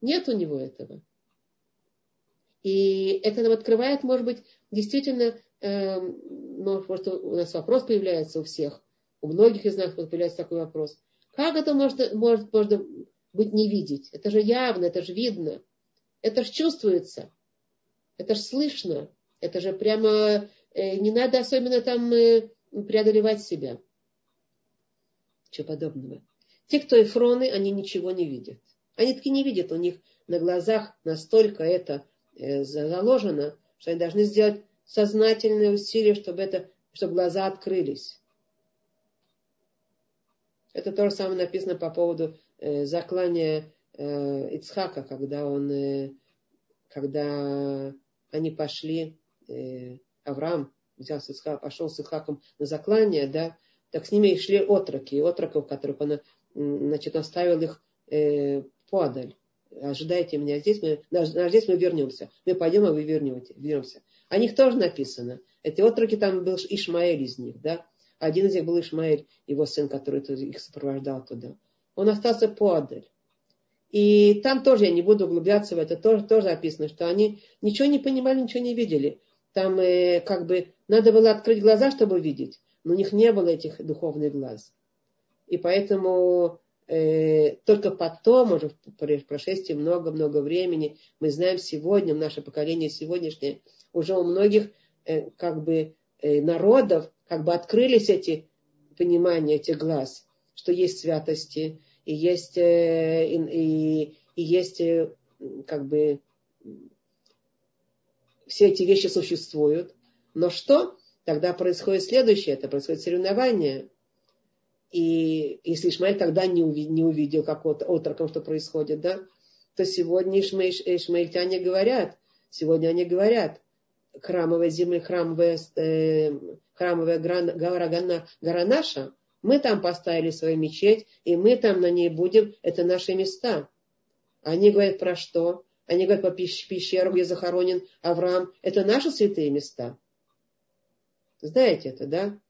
Нет у него этого. И это нам открывает, может быть, действительно, э, может, у нас вопрос появляется у всех, у многих из нас появляется такой вопрос. Как это может, может, может быть не видеть? Это же явно, это же видно, это же чувствуется. Это же слышно. Это же прямо э, не надо особенно там э, преодолевать себя. Чего подобного. Те, кто эфроны, они ничего не видят. Они таки не видят, у них на глазах настолько это э, заложено, что они должны сделать сознательные усилия, чтобы, это, чтобы глаза открылись. Это то же самое написано по поводу э, заклания э, Ицхака, когда он, э, когда они пошли, э, Авраам взял с Исхак, пошел с Исхаком на заклание, да, так с ними и шли отроки, отроков, которых он, значит, оставил их э, подаль. Ожидайте меня здесь, мы, здесь мы вернемся. Мы пойдем, а вы вернете, вернемся. О них тоже написано. Эти отроки, там был Ишмаэль из них, да. Один из них был Ишмаэль, его сын, который их сопровождал туда. Он остался подаль. И там тоже я не буду углубляться в это, тоже, тоже описано, что они ничего не понимали, ничего не видели. Там э, как бы надо было открыть глаза, чтобы видеть, но у них не было этих духовных глаз. И поэтому э, только потом, уже в прошествии много-много времени, мы знаем сегодня, наше поколение сегодняшнее, уже у многих э, как бы э, народов как бы открылись эти понимания, эти глаз, что есть святости, и есть, э, и, и, и есть э, как бы все эти вещи существуют. Но что? Тогда происходит следующее, это происходит соревнование. И если Ишмаэль тогда не, увидел, не увидел, как от, отроком, что происходит, да, то сегодня ишмаэль, ишмаильтяне говорят, сегодня они говорят, храмовая земля, храмовая, э, храмовая гора, гора, гора наша, мы там поставили свою мечеть, и мы там на ней будем, это наши места. Они говорят про что? Они говорят по пещеру, где захоронен Авраам. Это наши святые места. Знаете это, да?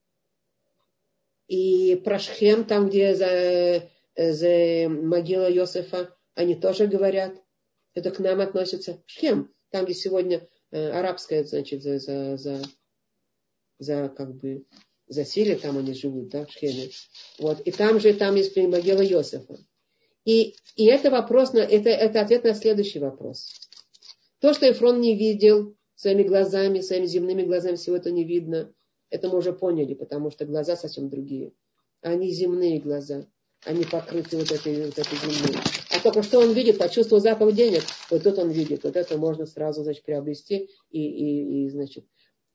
И про Шхем, там, где за, за могила Иосифа, они тоже говорят, это к нам относится. Шхем, там, где сегодня э, арабская, значит, за, за, за, за как бы засилие, там они живут, да, в Шхеме. Вот. И там же, там есть могила Иосифа. И, и это вопрос, на, это, это ответ на следующий вопрос. То, что Эфрон не видел своими глазами, своими земными глазами, всего это не видно, это мы уже поняли, потому что глаза совсем другие. Они земные глаза, они покрыты вот этой, вот этой землей. А только что он видит, почувствовал запах денег, вот тут он видит, вот это можно сразу, значит, приобрести и, и, и значит.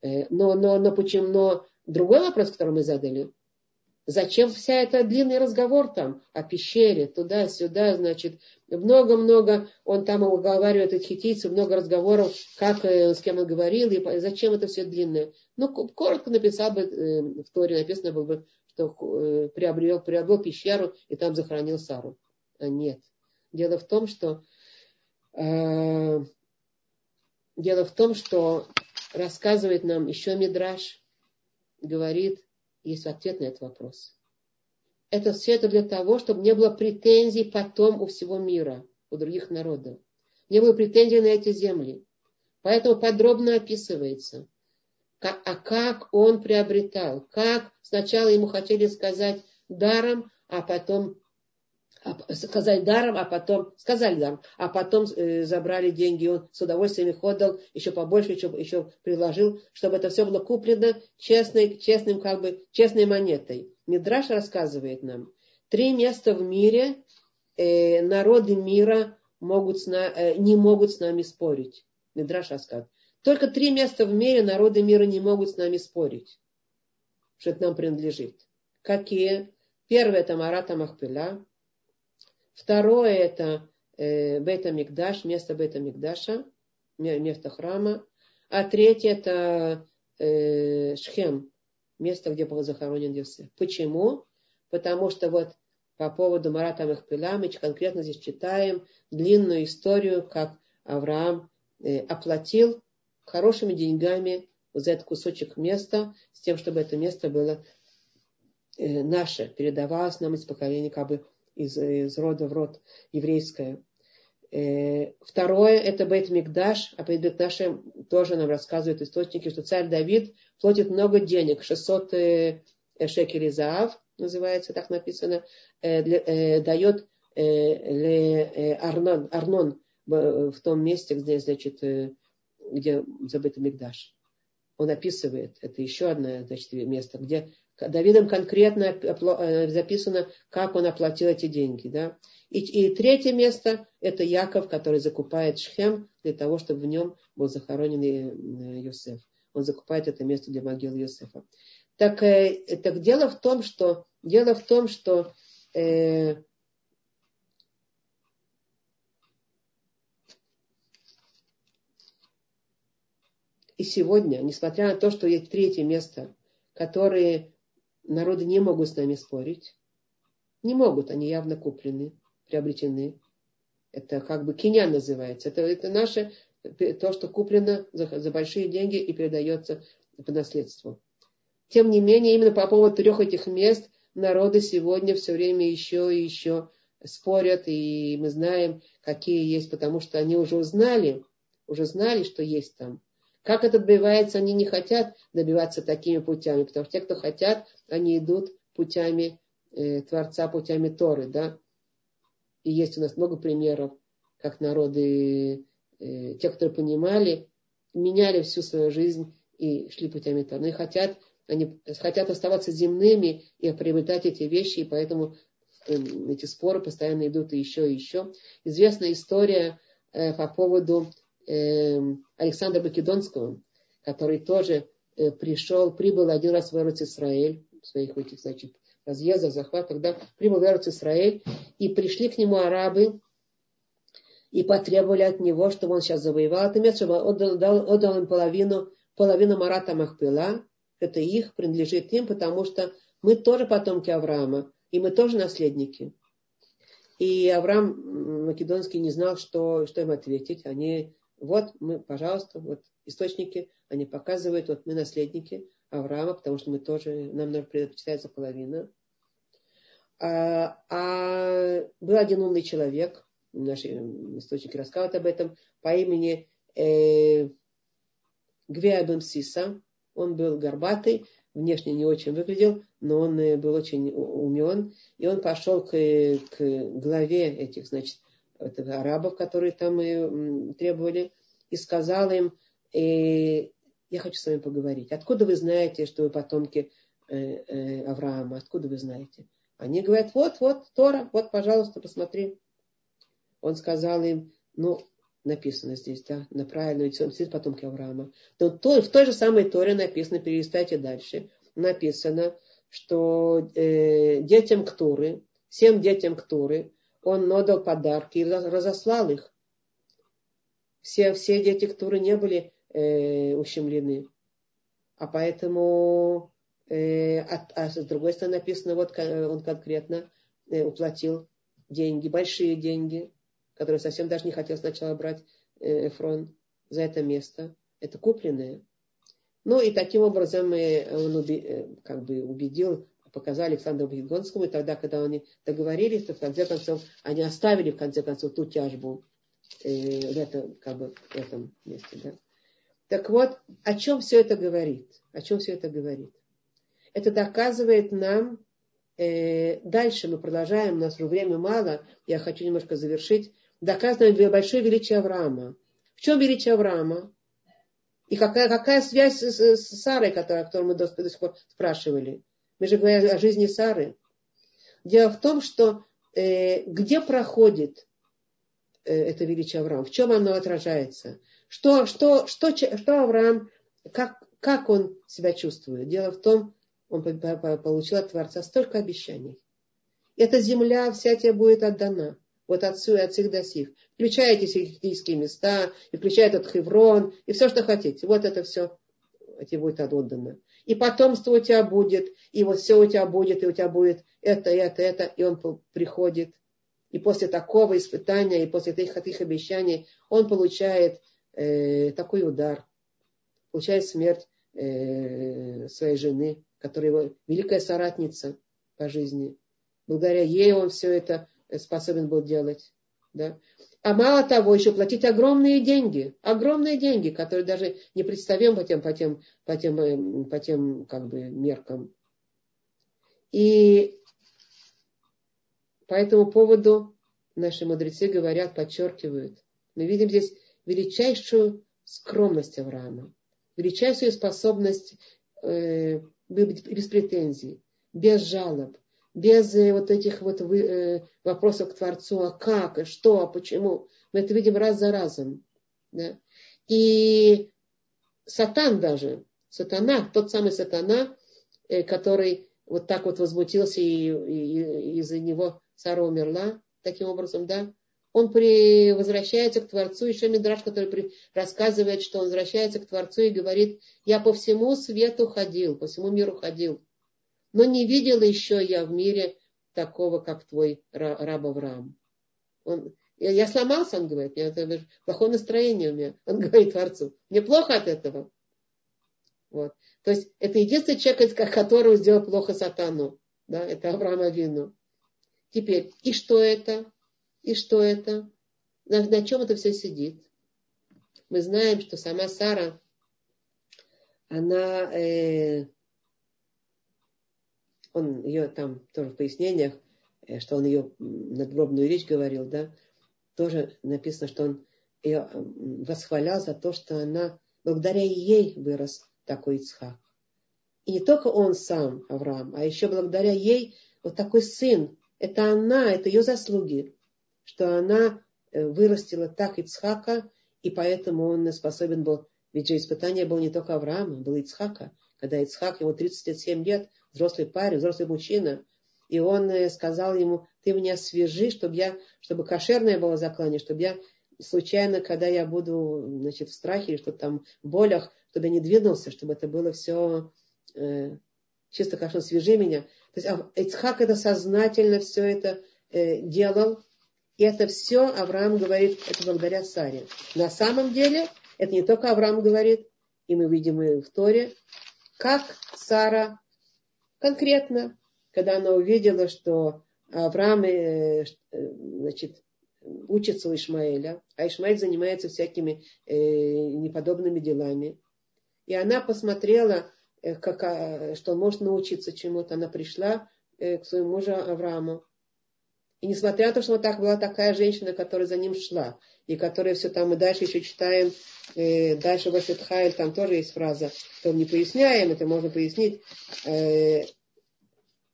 Э, но, но, но почему, но другой вопрос, который мы задали, Зачем вся эта длинный разговор там о пещере, туда-сюда, значит, много-много, он там уговаривает этих хитийцев, много разговоров, как, э, с кем он говорил, и зачем это все длинное. Ну, коротко написал бы, э, в Торе написано было бы, что э, приобрел, приобрел пещеру и там захоронил Сару. А нет. Дело в том, что э, дело в том, что рассказывает нам еще Мидраш, говорит, есть ответ на этот вопрос. Это все это для того, чтобы не было претензий потом у всего мира, у других народов. Не было претензий на эти земли. Поэтому подробно описывается, как, а как он приобретал, как сначала ему хотели сказать даром, а потом а, сказать даром, а потом сказали даром, а потом э, забрали деньги, он с удовольствием их отдал, еще побольше, еще, еще предложил, чтобы это все было куплено честной, честным, как бы, честной монетой. Мидраш рассказывает нам, три места в мире э, народы мира могут с на, э, не могут с нами спорить. Мидраш рассказывает. Только три места в мире народы мира не могут с нами спорить, что это нам принадлежит. Какие? Первое это Марата Махпила, Второе это э, Бета Мигдаш, место Бета Мигдаша, место храма. А третье это э, Шхем, место, где был захоронен Йосеф. Почему? Потому что вот по поводу Марата Махпила мы конкретно здесь читаем длинную историю, как Авраам э, оплатил хорошими деньгами за этот кусочек места, с тем, чтобы это место было э, наше, передавалось нам из поколения как бы из, из рода в род еврейское. Э, второе, это Бейт Мигдаш, а Бейт Мигдаше тоже нам рассказывают источники, что царь Давид платит много денег, 600 э, шекелей заав, называется, так написано, э, дает Арнон, Арнон в том месте, где, значит, где забыт Мигдаш. Он описывает, это еще одно значит, место, где Давидом конкретно э, записано, как он оплатил эти деньги. Да? И, и третье место – это Яков, который закупает Шхем для того, чтобы в нем был захоронен Йосеф. Он закупает это место для могилы Йосефа. Так, э, так дело в том, что, дело в том, что э, и сегодня, несмотря на то, что есть третье место, которые Народы не могут с нами спорить. Не могут, они явно куплены, приобретены. Это как бы киня называется. Это, это наше, то, что куплено за, за большие деньги и передается по наследству. Тем не менее, именно по поводу трех этих мест народы сегодня все время еще и еще спорят, и мы знаем, какие есть, потому что они уже узнали, уже знали, что есть там. Как это добивается, они не хотят добиваться такими путями, потому что те, кто хотят, они идут путями э, Творца, путями Торы, да. И есть у нас много примеров, как народы, э, те, которые понимали, меняли всю свою жизнь и шли путями Торы. Они хотят, они хотят оставаться земными и приобретать эти вещи, и поэтому э, эти споры постоянно идут и еще, и еще. Известная история э, по поводу Александра Македонского, который тоже э, пришел, прибыл один раз в Эрц Израиль, в своих этих, значит, разъездах, захватах, когда прибыл в Эрц Израиль, и пришли к нему арабы, и потребовали от него, чтобы он сейчас завоевал это место, чтобы он отдал, отдал им половину, половину Марата Махпила, это их, принадлежит им, потому что мы тоже потомки Авраама, и мы тоже наследники. И Авраам Македонский не знал, что, что им ответить. Они вот мы, пожалуйста, вот источники, они показывают, вот мы наследники Авраама, потому что мы тоже, нам предпочитается половина. А, а был один умный человек, наши источники рассказывают об этом, по имени э, Гвеабен Сиса. Он был горбатый, внешне не очень выглядел, но он э, был очень умен. И он пошел к, к главе этих, значит, арабов, которые там и требовали, и сказал им, э, я хочу с вами поговорить. Откуда вы знаете, что вы потомки э, э, Авраама? Откуда вы знаете? Они говорят, вот, вот, Тора, вот, пожалуйста, посмотри. Он сказал им, ну, написано здесь, да, на правильную сидит потомки Авраама. Но то, в той же самой Торе написано, перелистайте дальше, написано, что э, детям Ктуры, всем детям Ктуры, он отдал подарки и разослал их. Все, все дети Ктуры не были э, ущемлены. А поэтому, э, а, а с другой стороны написано, вот он конкретно э, уплатил деньги, большие деньги, которые совсем даже не хотел сначала брать э, Эфрон за это место. Это купленное. Ну и таким образом э, он э, как бы убедил, показал Александру Македонскому, и тогда, когда они договорились, то в конце концов они оставили в конце концов ту тяжбу э, в, этом, как бы, в этом месте. Да. Так вот, о чем все это говорит? О чем все это говорит? Это доказывает нам, э, дальше мы продолжаем, у нас уже время мало, я хочу немножко завершить, доказывает большое величие Авраама. В чем величие Авраама? И какая, какая связь с, с Сарой, которая, о которой мы до, до сих пор спрашивали? Мы же говорим о жизни Сары. Дело в том, что э, где проходит э, это величие Авраама, в чем оно отражается? Что, что, что, что Авраам, как, как он себя чувствует? Дело в том, он получил от Творца столько обещаний. Эта земля вся тебе будет отдана. Вот отцу и от всех до сих. Включая эти сельские места, и включая этот Хеврон, и все, что хотите. Вот это все тебе будет отдано. И потомство у тебя будет, и вот все у тебя будет, и у тебя будет это, это, это. И он приходит. И после такого испытания, и после этих, этих обещаний, он получает э, такой удар, получает смерть э, своей жены, которая его великая соратница по жизни. Благодаря ей он все это способен был делать. Да? А мало того, еще платить огромные деньги, огромные деньги, которые даже не представим по тем, по тем, по тем, э, по тем как бы, меркам. И по этому поводу наши мудрецы говорят, подчеркивают. Мы видим здесь величайшую скромность Авраама, величайшую способность э, быть без претензий, без жалоб, без э, вот этих вот э, вопросов к Творцу, а как, и что, а почему. Мы это видим раз за разом. Да? И Сатан даже, Сатана, тот самый Сатана, э, который вот так вот возмутился, и, и, и из-за него Сара умерла, таким образом, да, он при, возвращается к Творцу, еще Мидраш, который при, рассказывает, что он возвращается к Творцу и говорит, я по всему свету ходил, по всему миру ходил, но не видел еще я в мире такого, как твой раб Авраам. Он, я, я сломался, он говорит, мне это, плохое настроение у меня. Он говорит Творцу, мне плохо от этого. Вот. То есть это единственный человек, который сделал плохо сатану. Да, это Авраам Авину. Теперь, и что это? И что это? На, на чем это все сидит? Мы знаем, что сама Сара, она э, он ее там тоже в пояснениях, э, что он ее надгробную речь говорил, да, тоже написано, что он ее восхвалял за то, что она, благодаря ей вырос такой Ицхак. И не только он сам, Авраам, а еще благодаря ей вот такой сын. Это она, это ее заслуги, что она э, вырастила так Ицхака, и поэтому он способен был, ведь же испытание было не только Авраама, было Ицхака. Когда Ицхак, ему 37 лет, взрослый парень, взрослый мужчина, и он э, сказал ему, ты меня свяжи, чтобы я, чтобы кошерное было заклание, чтобы я случайно, когда я буду значит, в страхе или что-то там в болях, чтобы я не двинулся, чтобы это было все э, чисто кошерно, свяжи меня. То есть Ицхак это сознательно все это э, делал, и это все Авраам говорит, это благодаря Саре. На самом деле, это не только Авраам говорит, и мы видим и в Торе, как Сара конкретно, когда она увидела, что Авраам, э, э, значит, учится у Ишмаэля, а Ишмаэль занимается всякими э, неподобными делами. И она посмотрела, как, что он может научиться чему-то. Она пришла к своему мужу Аврааму. И несмотря на то, что вот так была такая женщина, которая за ним шла, и которая все там, мы дальше еще читаем, э, дальше в Ашетхайль, там тоже есть фраза, что не поясняем, это можно пояснить, э,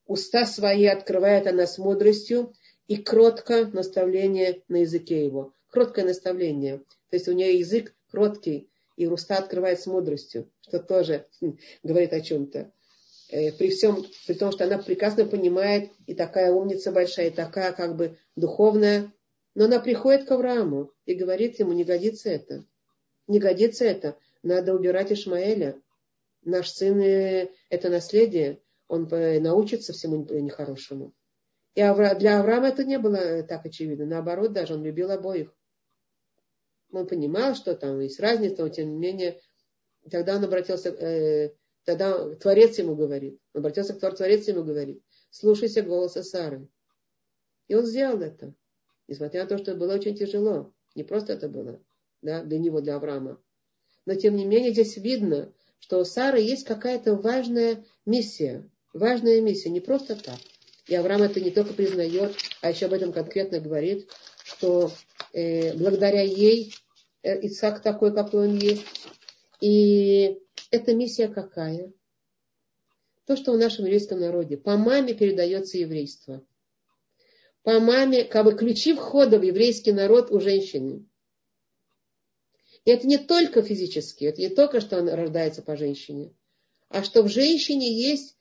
уста свои открывает она с мудростью, и кротко наставление на языке его. Кроткое наставление. То есть у нее язык кроткий, и уста открывает с мудростью, что тоже говорит о чем-то. Э, при всем, при том, что она прекрасно понимает, и такая умница большая, и такая как бы духовная, но она приходит к Аврааму и говорит ему, не годится это. Не годится это. Надо убирать Ишмаэля. Наш сын э, – это наследие. Он научится всему нехорошему. И для Авраама это не было так очевидно. Наоборот, даже он любил обоих. Он понимал, что там есть разница, но тем не менее, тогда он обратился, э, тогда Творец ему говорит, он обратился к Творцу, Творец ему говорит, слушайся голоса Сары. И он сделал это. Несмотря на то, что было очень тяжело. Не просто это было да, для него, для Авраама. Но тем не менее здесь видно, что у Сары есть какая-то важная миссия. Важная миссия, не просто так. И Авраам это не только признает, а еще об этом конкретно говорит, что э, благодаря ей э, Исаак такой, какой он есть. И эта миссия какая? То, что в нашем еврейском народе по маме передается еврейство. По маме, как бы ключи входа в еврейский народ у женщины. И это не только физически, это не только, что он рождается по женщине, а что в женщине есть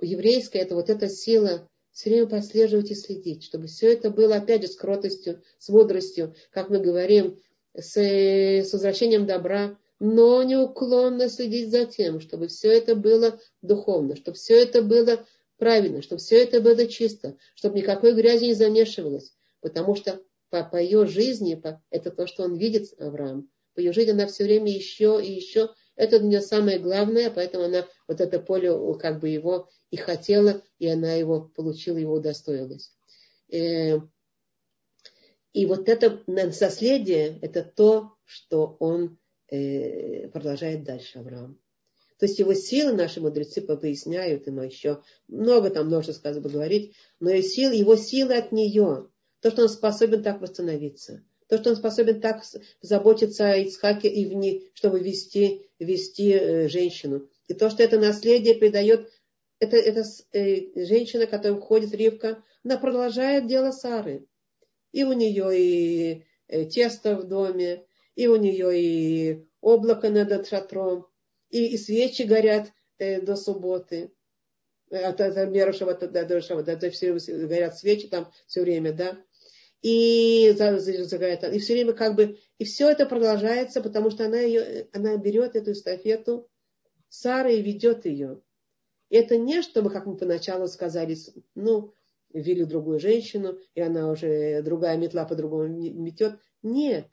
еврейская, это вот эта сила все время подслеживать и следить, чтобы все это было, опять же, с кротостью, с мудростью, как мы говорим, с, с возвращением добра, но неуклонно следить за тем, чтобы все это было духовно, чтобы все это было правильно, чтобы все это было чисто, чтобы никакой грязи не замешивалось, потому что по, по ее жизни, по, это то, что он видит, Авраам, по ее жизни она все время еще и еще это для нее самое главное, поэтому она вот это поле как бы его и хотела, и она его получила, его удостоилась. Э, и вот это наследие, это то, что он продолжает дальше, Авраам. То есть его силы наши мудрецы поясняют ему еще. Много там множество сказано говорить, но его силы, его силы от нее. То, что он способен так восстановиться – то, что он способен так заботиться о Ицхаке и в ней, чтобы вести, вести э, женщину. И то, что это наследие придает, это, это э, женщина, которая входит Ривка, она продолжает дело Сары. И у нее и э, тесто в доме, и у нее и облако над шатром, и, и свечи горят э, до субботы. От, от Мерушева до, до, до, до, все горят свечи там все время, да и загорает, и все время как бы, и все это продолжается, потому что она ее, она берет эту эстафету Сара и ведет ее. И это не чтобы, как мы поначалу сказали, ну, ввели другую женщину, и она уже другая метла по-другому метет. Нет.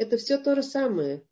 Это все то же самое.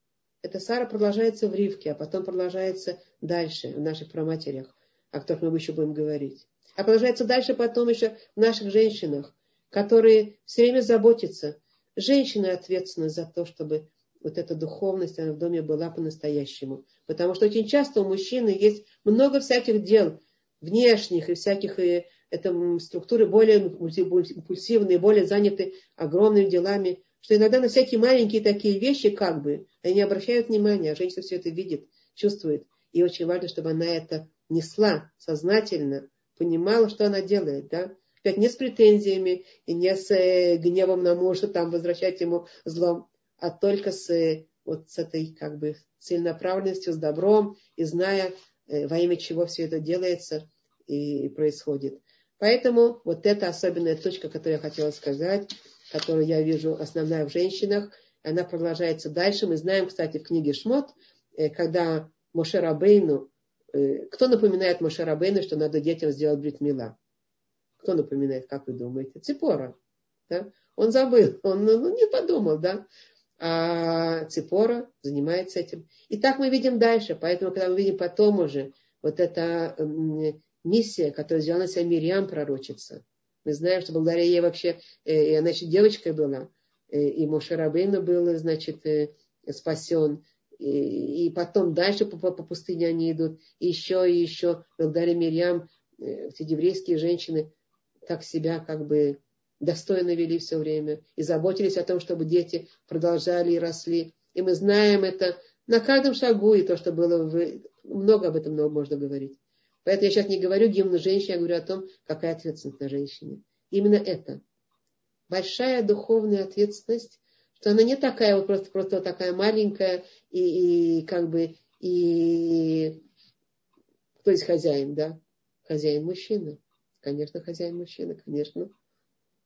Это Сара продолжается в Ривке, а потом продолжается дальше в наших проматерях, о которых мы еще будем говорить. А продолжается дальше потом еще в наших женщинах которые все время заботятся. Женщина ответственна за то, чтобы вот эта духовность она в доме была по-настоящему. Потому что очень часто у мужчины есть много всяких дел, внешних и всяких, и это структуры более импульсивные, более заняты огромными делами, что иногда на всякие маленькие такие вещи как бы, они не обращают внимания, а женщина все это видит, чувствует. И очень важно, чтобы она это несла сознательно, понимала, что она делает, да, Опять не с претензиями и не с э, гневом на мужа, там возвращать ему злом, а только с, э, вот с этой как бы целенаправленностью, с добром и зная, э, во имя чего все это делается и происходит. Поэтому вот это особенная точка, которую я хотела сказать, которую я вижу основная в женщинах, она продолжается дальше. Мы знаем, кстати, в книге Шмот, когда Моше Рабейну, кто напоминает Моше Рабейну, что надо детям сделать бритмила? Кто напоминает, как вы думаете? Ципора. Да? Он забыл, он ну, ну, не подумал, да? А Ципора занимается этим. И так мы видим дальше. Поэтому, когда мы видим потом уже вот эта миссия, которую сделала себя Мирьям пророчица, Мы знаем, что благодаря ей вообще, э, и она еще девочкой была, э, и Мошерабейна был, значит, э, спасен, и, и потом дальше по, по, по пустыне они идут, и еще и еще, благодаря Мирьям, все еврейские женщины так себя как бы достойно вели все время. И заботились о том, чтобы дети продолжали и росли. И мы знаем это на каждом шагу, и то, что было в... Много об этом можно говорить. Поэтому я сейчас не говорю гимн женщине, я говорю о том, какая ответственность на женщине. Именно это. Большая духовная ответственность, что она не такая вот просто, просто вот такая маленькая и, и как бы и кто есть хозяин, да? Хозяин мужчина. Конечно, хозяин мужчина, конечно.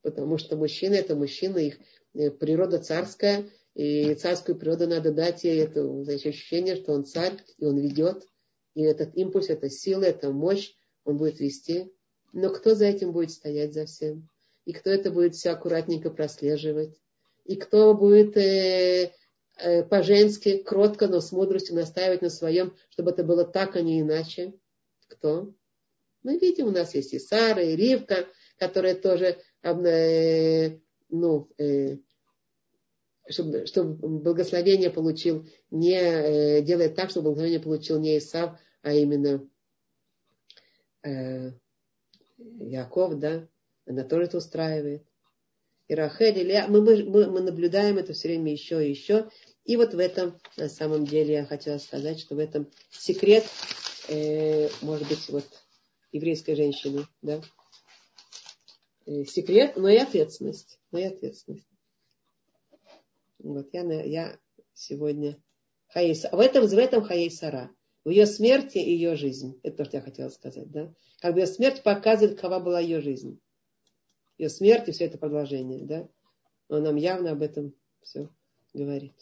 Потому что мужчина это мужчина, их э, природа царская, и царскую природу надо дать ей это значит, ощущение, что он царь, и он ведет. И этот импульс, эта сила, эта мощь, он будет вести. Но кто за этим будет стоять за всем? И кто это будет все аккуратненько прослеживать? И кто будет э, э, по-женски, кротко, но с мудростью настаивать на своем, чтобы это было так, а не иначе? Кто? Мы видим, у нас есть и Сара, и Ривка, которые тоже, э, ну, э, чтобы, чтобы благословение получил не, э, делает так, чтобы благословение получил не Исав, а именно э, Яков, да, она тоже это устраивает. И Рахель, или мы, мы, мы наблюдаем это все время еще и еще. И вот в этом, на самом деле, я хотела сказать, что в этом секрет, э, может быть, вот еврейской женщины, да, э, секрет, но и ответственность, но и ответственность. Вот я, я сегодня Хаиса. В этом, в этом Хаей Сара. В ее смерти и ее жизнь. Это то, что я хотела сказать. Да? Как бы ее смерть показывает, какова была ее жизнь. Ее смерть и все это продолжение. Да? Он нам явно об этом все говорит.